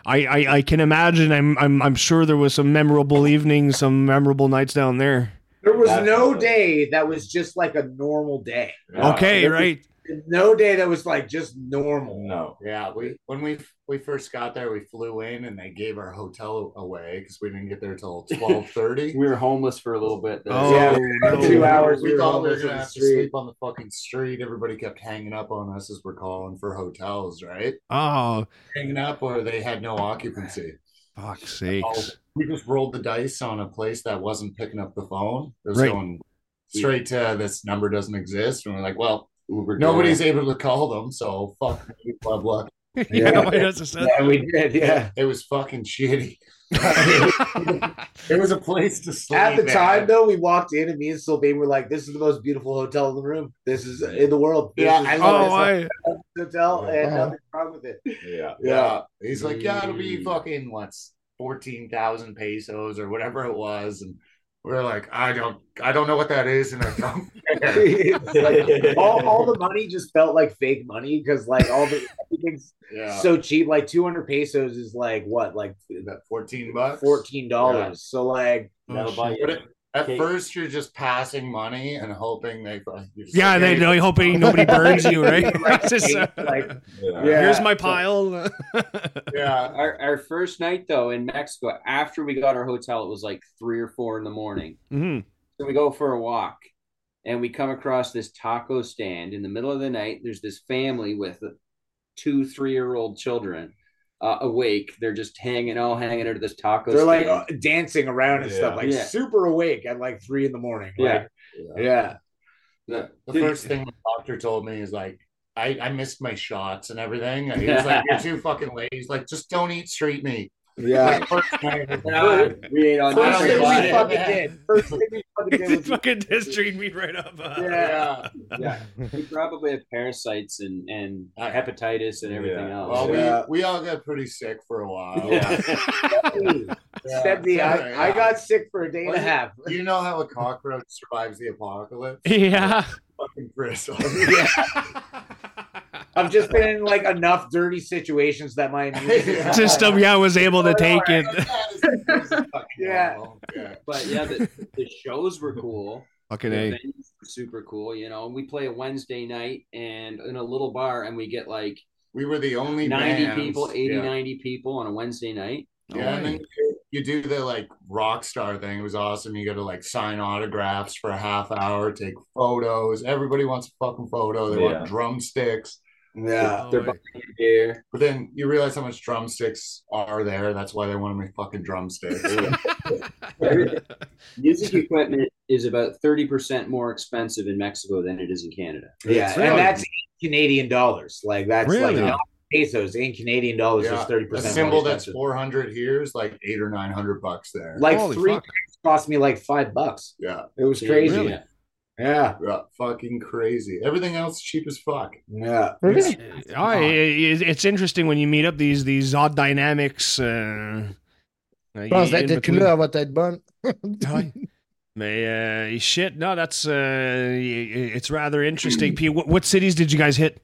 I, I I can imagine. I'm I'm I'm sure there was some memorable evenings, some memorable nights down there. There was no day that was just like a normal day. Okay, There right. No day that was like just normal. No. yeah, we when we we first got there, we flew in and they gave our hotel away because we didn't get there till <laughs> twelve thirty. We were homeless for a little bit. There. Oh, Yeah, no. two hours. We we were thought we were gonna on the have to sleep on the fucking street. Everybody kept hanging up on us as we're calling for hotels, right? Oh, Hanging up or they had no occupancy. fuck's sakes. Oh, we just rolled the dice on a place that wasn't picking up the phone. It was Right. going straight to this number doesn't exist. And we're like, well, Uber nobody's able to call them, so fuck me, blah blah. <laughs> yeah, why does it sound- Yeah, we did. Yeah. It was fucking shitty. <laughs> it was a place to sleep. At the man. time, though, we walked in and me and Sylvain were like, "This is the most beautiful hotel in the room. This is in the world. This Yeah, is I love Oh, best I, hotel, and Uh-huh. nothing's wrong with it." Yeah. Yeah. He's like, yeah, it'll be Mm. fucking what's fourteen thousand pesos or whatever it was, and we're like, I don't, I don't know what that is, and I don't <laughs> care. Like, all, all the money just felt like fake money because like all the <laughs> everything's yeah, so cheap. Like two hundred pesos is like what, like that fourteen bucks, fourteen dollars. So like, That'll. Oh, but it- at Okay. first, you're just passing money and hoping they. you're yeah, like, they "Hey, know, hoping nobody burns you, <laughs> right? It's <laughs> just, uh, like Yeah. Yeah. Here's my pile. <laughs> Yeah, Our, our first night though in Mexico, after we got our hotel, it was like three or four in the morning. Mhm. So we go for a walk and we come across this taco stand in the middle of the night. There's this family with two, three year old children uh, awake. They're just hanging, all hanging out of this taco they're like uh, dancing around and stuff, like Yeah. super awake at like three in the morning. Like, Yeah. yeah. the, the Dude. first thing the doctor told me is like. I, I missed my shots and everything. <laughs> He was like, "You're too fucking late." He's like, "Just don't eat street meat." Yeah. First night, I was like, Uh, we ain't on First thing we shit. fucking did. First thing we fucking did <laughs> was fucking just treat me right up. uh, yeah. yeah, we probably have parasites and and hepatitis and everything Yeah. else. Well, Yeah. we, we all got pretty sick for a while. Yeah. <laughs> Stephanie, I, I got sick for a day and a Well, half. You know how a cockroach survives the apocalypse? <laughs> Yeah. Fucking Chris. I've just been in like enough dirty situations that my <laughs> immune system- System, yeah, was able to take it. Yeah. <laughs> yeah. But yeah, the, the shows were cool. Fucking The A. were super cool. You know, we play a Wednesday night and in a little bar, and we get like We were the only 90 bands. people, 80, yeah. 90 people on a Wednesday night. Yeah, and then you, you do the like rock star thing. It was awesome. You got to like sign autographs for a half hour, take photos. Everybody wants a fucking photo. They Yeah. want drumsticks. Yeah. They're buying you beer. But then you realize how much drumsticks are there. That's why they wanted me fucking drumsticks. <laughs> Music equipment is about 30% more expensive in Mexico than it is in Canada. Yeah. Really? And that's Canadian dollars. Like that's Really? like not pesos in Canadian dollars Yeah, is thirty a symbol that's 400 here is like eight or 900 bucks there. Like Holy three fuck. cost me like five bucks. yeah, It was crazy. Really? Yeah, yeah, fucking crazy. Everything else cheap as fuck. yeah. Really? Oh, it- it- it's interesting when you meet up these these odd dynamics. euh, Je pense que in la between. tequila va être bonne. Mais uh, shit, no, that's uh, it's rather interesting. P, what, what cities did you guys hit?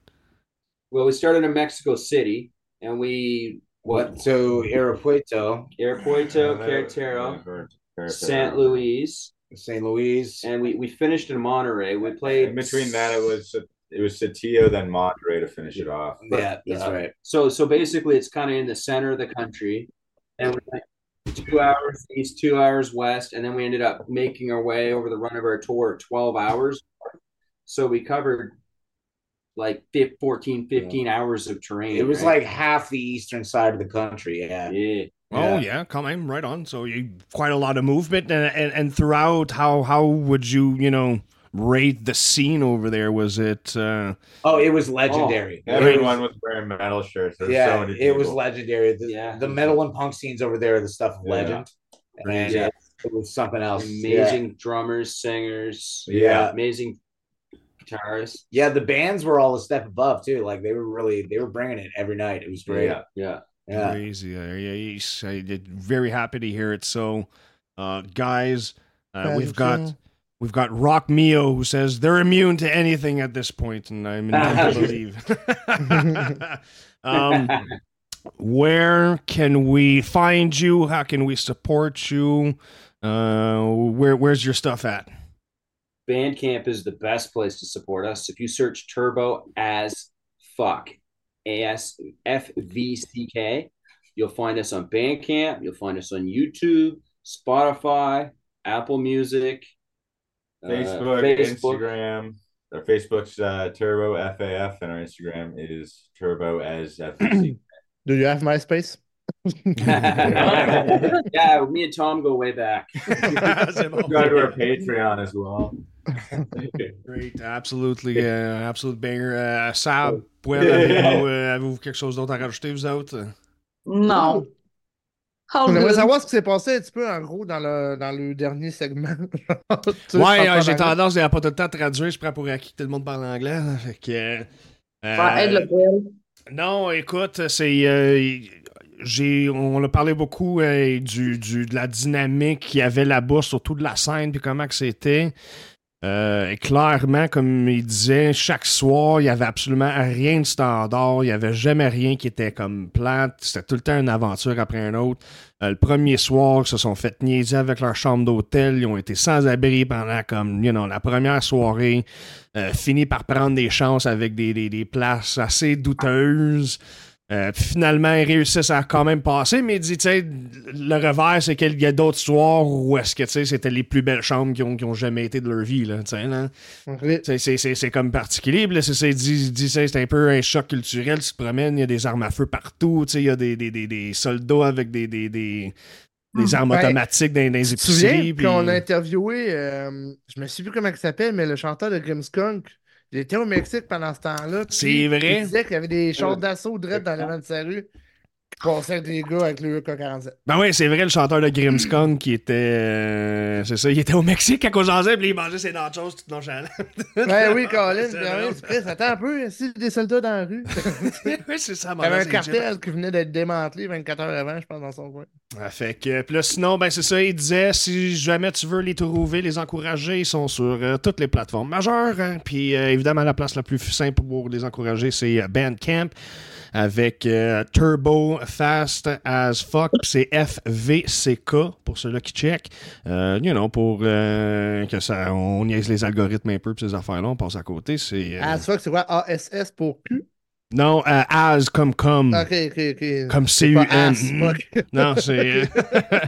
Well, we started in Mexico City, and we what So Aeropuerto, Aeropuerto, Querétaro, St. Louis, St. Louis, and we, we finished in Monterey. We played In between that, it was it was Satillo, then Monterey to finish it off. yeah, that's Yeah. right. So so basically, it's kind of in the center of the country, and we went two hours east, two hours west, and then we ended up making our way over the run of our tour twelve hours. So we covered like fif- 14, 15 hours of terrain. It was right? like half the eastern side of the country. Yeah, yeah. Oh yeah, come on, right on. So you quite a lot of movement, and, and and throughout, how how would you you know rate the scene over there? Was it? Uh, Oh, it was legendary. Oh, Everyone was wearing metal shirts. There yeah, so many it was legendary. The, Yeah. the metal and punk scenes over there are the stuff of Yeah. legend. And Yeah. it was something else. amazing drummers, singers, Yeah. amazing guitarists. Yeah, the bands were all a step above too. Like they were really, they were bringing it every night. It was great. Yeah. Yeah, yeah. Crazy. Yeah, he's I did very happy to hear it. So, uh, guys, uh, we've got we've got Rock Mio who says they're immune to anything at this point, and I'm inclined to believe. um, where can we find you? How can we support you? Uh, where where's your stuff at? Bandcamp is the best place to support us. If you search Turbo as fuck, A S F V C K, you'll find us on Bandcamp. You'll find us on YouTube, Spotify, Apple Music, uh, Facebook, Facebook. Instagram. Our Facebook's uh, Turbo FAF, and our Instagram is Turbo as FFC. <clears throat> Do you have MySpace? <laughs> yeah, me and Tom go way back. <laughs> Go to our Patreon as well. Great, absolutely, absolute banger. Euh, Sab, Poel, avez-vous euh, avez-vous quelque chose d'autre à rajouter, vous autres? Non. All On aimerait good? savoir ce qui s'est passé un petit peu, en gros, dans le, dans le dernier segment. <laughs> Tu sais, Ouais, euh, j'ai tendance à pas tout le temps traduire. Je prends pour acquis que tout le monde parle anglais. hein, Fait que, euh, Ouais, aide le non, écoute, c'est. euh, j'ai, on a parlé beaucoup euh, du, du, de la dynamique qu'il y avait là-bas, surtout de la scène, puis comment que c'était. Euh, et clairement, comme il disait, chaque soir, il y avait absolument rien de standard. Il y avait jamais rien qui était comme plate. C'était tout le temps une aventure après un autre. Euh, le premier soir, ils se sont fait niaiser avec leur chambre d'hôtel. Ils ont été sans abri pendant comme, la première soirée. Euh, par prendre des chances avec des places assez douteuses. Euh, finalement, ils réussissent à quand même passer, mais dit, tu le revers, c'est qu'il y a d'autres soirs où est-ce que, tu c'était les plus belles chambres qui ont, qui ont jamais été de leur vie, là, tu sais, là. Ok. C'est- comme particulier. C'est- un peu un choc culturel. Tu te promènes, il y a des armes à feu partout. tu sais, Il y a des, des, des, des soldats avec des, des, des, des armes Ben, automatiques dans, dans les Tu souviens épiceries. puis- qu'on a interviewé, euh, je me souviens plus comment il s'appelle, mais le chanteur de Grimmskunk. J'étais au Mexique pendant ce temps-là. C'est vrai? Il disait qu'il y avait des chars d'assaut direct dans l'avant de sa rue avec des gars avec le AK-47. Ben oui, c'est vrai, le chanteur de Grimmskong qui était. euh, c'est ça, il était au Mexique à cause d'en puis il mangeait ses nachos tout nonchalant. Ouais, oui, Colin. C'est puis, drôle. ouais, c'est Chris, attends un peu, si des soldats dans la rue. <laughs> oui, c'est ça, Il y avait un cartel qui venait d'être démantelé 24 heures avant, je pense, dans son coin. Ah, fait que, puis là, sinon, ben c'est ça, il disait, si jamais tu veux les trouver, les encourager, ils sont sur euh, toutes les plateformes majeures. hein. Puis euh, évidemment, la place la plus simple pour les encourager, c'est euh, Bandcamp avec euh, Turbo Fast as Fuck. C'est FVCK pour ceux-là qui check. Euh, you know, pour euh, que ça, on niaise les algorithmes un peu, puis ces affaires-là, on passe à côté. C'est. As fuck, c'est quoi? ASS pour Q? Non, euh, as comme comme. Ok, ok, ok. Comme C-U-M. <laughs> Non, c'est.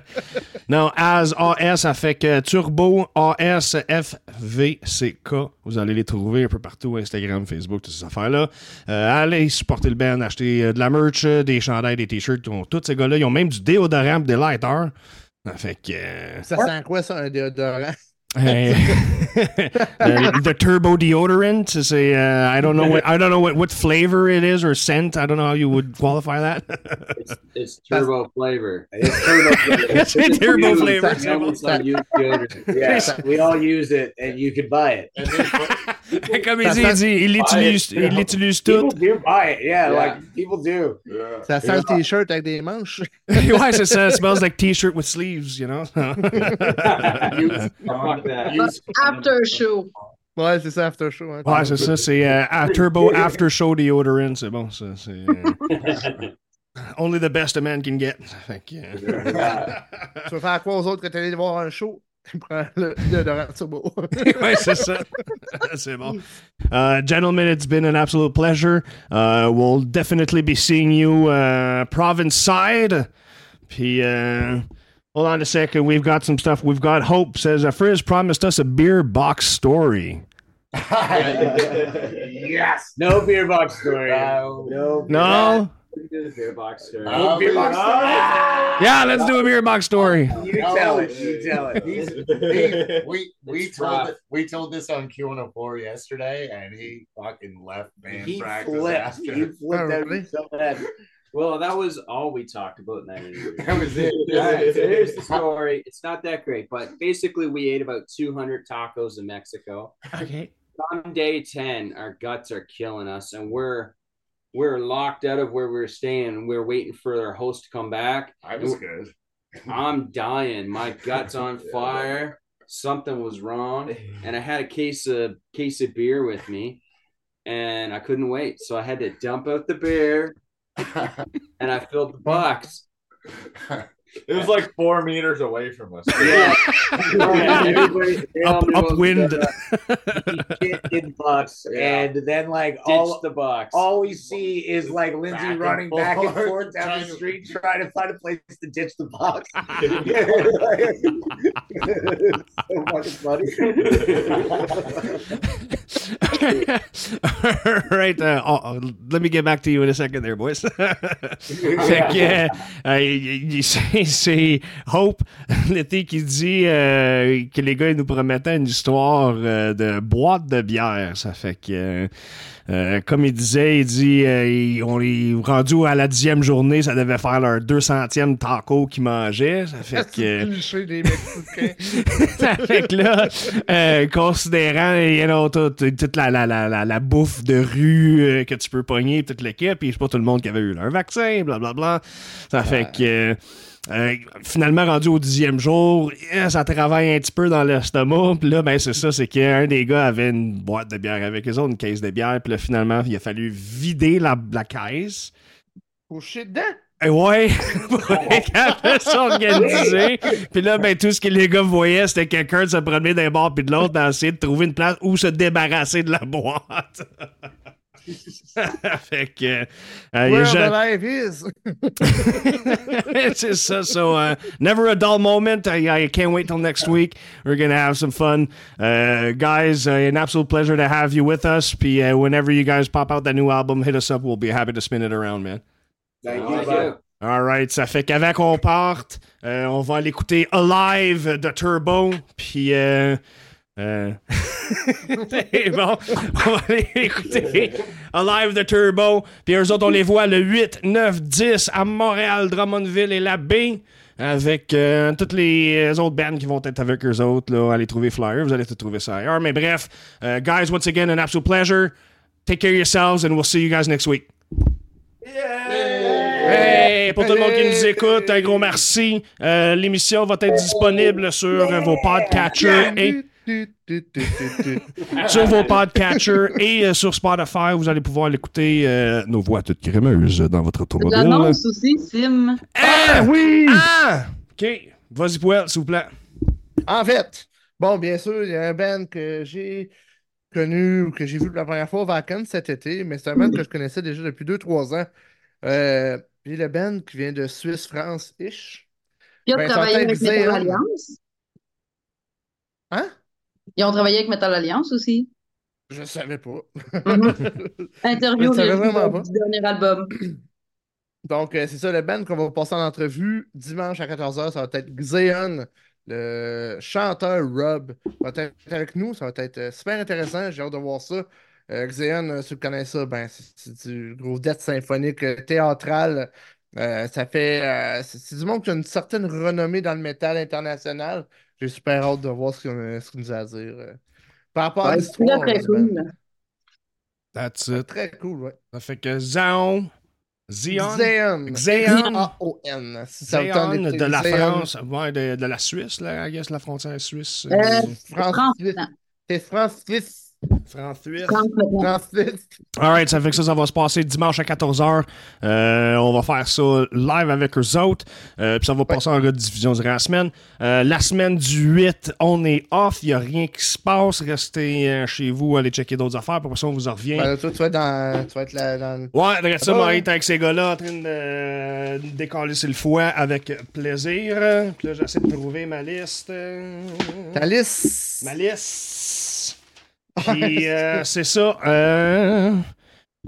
<laughs> non, AS, AS, ça fait que Turbo, AS, FVCK. Vous allez les trouver un peu partout, Instagram, Facebook, toutes ces affaires-là. Euh, allez supporter le band, acheter euh, de la merch, euh, des chandails, des t-shirts. Tous ces gars-là, ils ont même du déodorant, des lighters. Ça fait que. euh, Ça sent quoi, ça, un déodorant? Hey. <laughs> the, the turbo deodorant is a uh, I don't know what I don't know what, what flavor it is or scent. I don't know how you would qualify that. It's, it's <laughs> turbo flavor. It's turbo <laughs> flavor. It's a turbo Used- flavor. It's on. Yeah, we all use it, and you can buy it. Comme il dit, il dit, il l'utilise, il l'utilise tout. People do buy it. Yeah, Yeah. like people do. Yeah. Ça sent le t-shirt avec des manches. <laughs> ouais, c'est ça. It smells like t-shirt with sleeves, you know? Fuck <laughs> that. Use- After show. Ouais, c'est ça, after show. hein. ouais, c'est ça. C'est à turbo after show deodorant. C'est bon, ça. C'est euh, <laughs> only the best a man can get. Fait que, euh, Tu veux faire quoi aux autres quand t'es allé voir un show? Prends le déodorant turbo. ouais, c'est ça. c'est bon. Uh, gentlemen, it's been an absolute pleasure. Uh, we'll definitely be seeing you uh, province side. Puis, uh, hold on a second. We've got some stuff. We've got Hope says, uh, Frizz promised us a beer box story. <laughs> yes. No beer box story. No. no. No? Beer box story. No beer box Yeah, let's do a beer box story. You tell it. You tell it. He's, <laughs> he, we we It's told rough. it, we told this on Q and four yesterday, and he fucking left band He practice flipped. after. He flipped Oh, really? so bad. Well, that was all we talked about in that interview. That was it. <laughs> All right, so here's the story. It's not that great, but basically, we ate about 200 tacos in Mexico. Okay. On day 10, our guts are killing us, and we're we're locked out of where we are staying. We're waiting for our host to come back. I was good. I'm dying. My guts on <laughs> fire. Something was wrong, <sighs> and I had a case of case of beer with me, and I couldn't wait, so I had to dump out the beer, <laughs> and I filled the box. <laughs> It was like four meters away from us. <laughs> Yeah. Everybody- they Up, knew what was upwind. going in the box, Yeah. and then like Ditch all the box. all we see is like Lindsay Back and running back and forth, forth <laughs> down the street trying to find a place to ditch the box. <laughs> so fucking funny. right. Uh, oh, oh, let me get back to you in a second there, boys. <laughs> fait que, <laughs> euh, il- c'est- Hope, <laughs> l'été, qui dit euh, que les gars ils nous promettaient une histoire euh, de boîte de bière. Ça fait que, euh, euh, comme il disait, il dit euh, il- on est rendu à la dixième journée, ça devait faire leur 200e taco qu'ils mangeaient. Ça fait que. des Mexicains. ça fait que là, euh, considérant you know, toute, toute la, la, la, la, la bouffe de rue euh, que tu peux pogner, toute l'équipe, puis c'est pas tout le monde qui avait eu leur vaccin, blablabla. Ça fait que. euh, finalement, rendu au dixième jour, eh, ça travaille un petit peu dans l'estomac. Puis là, ben, c'est ça, c'est qu'un des gars avait une boîte de bière avec eux autres, une caisse de bière. Puis là, finalement, il a fallu vider la, la caisse. Faut chier dedans? Eh Ouais, capable de s'organiser. Puis là, ben, tout ce que les gars voyaient, c'était quelqu'un de se promener d'un bord puis de l'autre, dans essayer de trouver une place où se débarrasser de la boîte. <laughs> fait que. euh, Where the life is. so so uh, never a dull moment. I, I can't wait till next week. We're gonna have some fun, uh, guys. Uh, an absolute pleasure to have you with us. Puis, uh, whenever you guys pop out that new album, hit us up. We'll be happy to spin it around, man. Thank you. you. All right, ça fait qu'avant qu'on parte, euh, on va aller écouter Alive de Turbo. Puis, euh, euh, <laughs> bon, on va aller <laughs> écouter Alive de Turbo. Puis eux autres, on les voit le 8, 9, 10 à Montréal, Drummondville et la baie. Avec euh, toutes les autres bands qui vont être avec eux autres, là, allez trouver Flyer, vous allez tout trouver ça ailleurs. Mais bref, euh, guys, once again, an absolute pleasure. Take care of yourselves and we'll see you guys next week. Hey, pour tout le monde qui nous écoute, un gros merci. Euh, L'émission va être disponible sur euh, vos podcatchers et <laughs> sur vos podcatchers et euh, sur Spotify. Vous allez pouvoir l'écouter euh, nos voix toutes crémeuses dans votre automobile. L'annonce aussi, Sim. Ah oui! Ah! OK. Vas-y, Poel, s'il vous plaît. En fait, bon, bien sûr, il y a un band que j'ai connu ou que j'ai vu pour la première fois au Vacances cet été, mais c'est un band que je connaissais déjà depuis 2-3 ans. Euh, puis le band qui vient de Suisse, France-ish. Puis ils ont Ben, travaillé avec Metal. Alliance. Hein? Ils ont travaillé avec Metal Alliance aussi. Je savais pas. <laughs> Interview Je savais de- vraiment pas. du dernier album. <clears throat> Donc, euh, c'est ça, le band qu'on va passer en entrevue dimanche à 14h, ça va être Xeon le chanteur Rob va être avec nous. Ça va être euh, super intéressant. J'ai hâte de voir ça. Euh, si vous euh, connaissez ça, ben, c'est du gros death symphonique euh, théâtral. Euh, ça fait. C'est du monde qui a une certaine renommée dans le métal international. J'ai super hâte de voir ce qu'il nous a à dire. Par rapport à l'histoire. C'est très cool. That's ah, it. Très cool, ouais. Ça fait que Zaon. Zion. Zion. Zion. De la France, ouais, de, la Suisse, là, I guess, la frontière suisse. France. C'est France-Suisse. 38. All right, ça fait que ça, va se passer dimanche à 14h. Euh, on va faire ça live avec eux autres. Euh, puis ça va passer en rediffusion durant la semaine. Euh, la semaine du 8, on est off. Il n'y a rien qui se passe. Restez chez vous, allez checker d'autres affaires. Pour ça, on vous en revient. Ben, toi, tu vas être dans. Tu vas être là, dans... Ouais, regarde ça, ah avec ces gars-là en train de décoller sur le foie avec plaisir. Puis là, j'essaie de trouver ma liste. Ta liste? Ma liste. Puis euh, c'est ça. euh,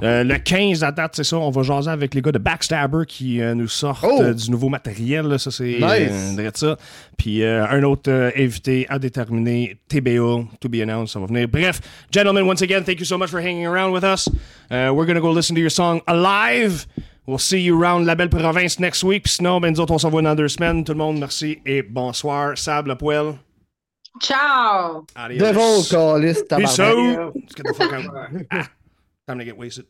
euh, le 15 à date, c'est ça. On va jaser avec les gars de Backstabber qui nous sortent Oh! du nouveau matériel. là. Ça, c'est Nice. ça. Puis un autre invité à déterminer, TBA, to be announced, ça va venir. Bref, gentlemen, once again, thank you so much for hanging around with us. Uh, we're gonna go listen to your song Alive. We'll see you around la belle province next week. Puis sinon, ben, nous autres, on s'en va dans deux semaines. Tout le monde, merci et bonsoir. Sable poêle. Ciao! Adios. Devil Callis, Peace out. Let's get the fuck out. ah, <laughs> time to get wasted.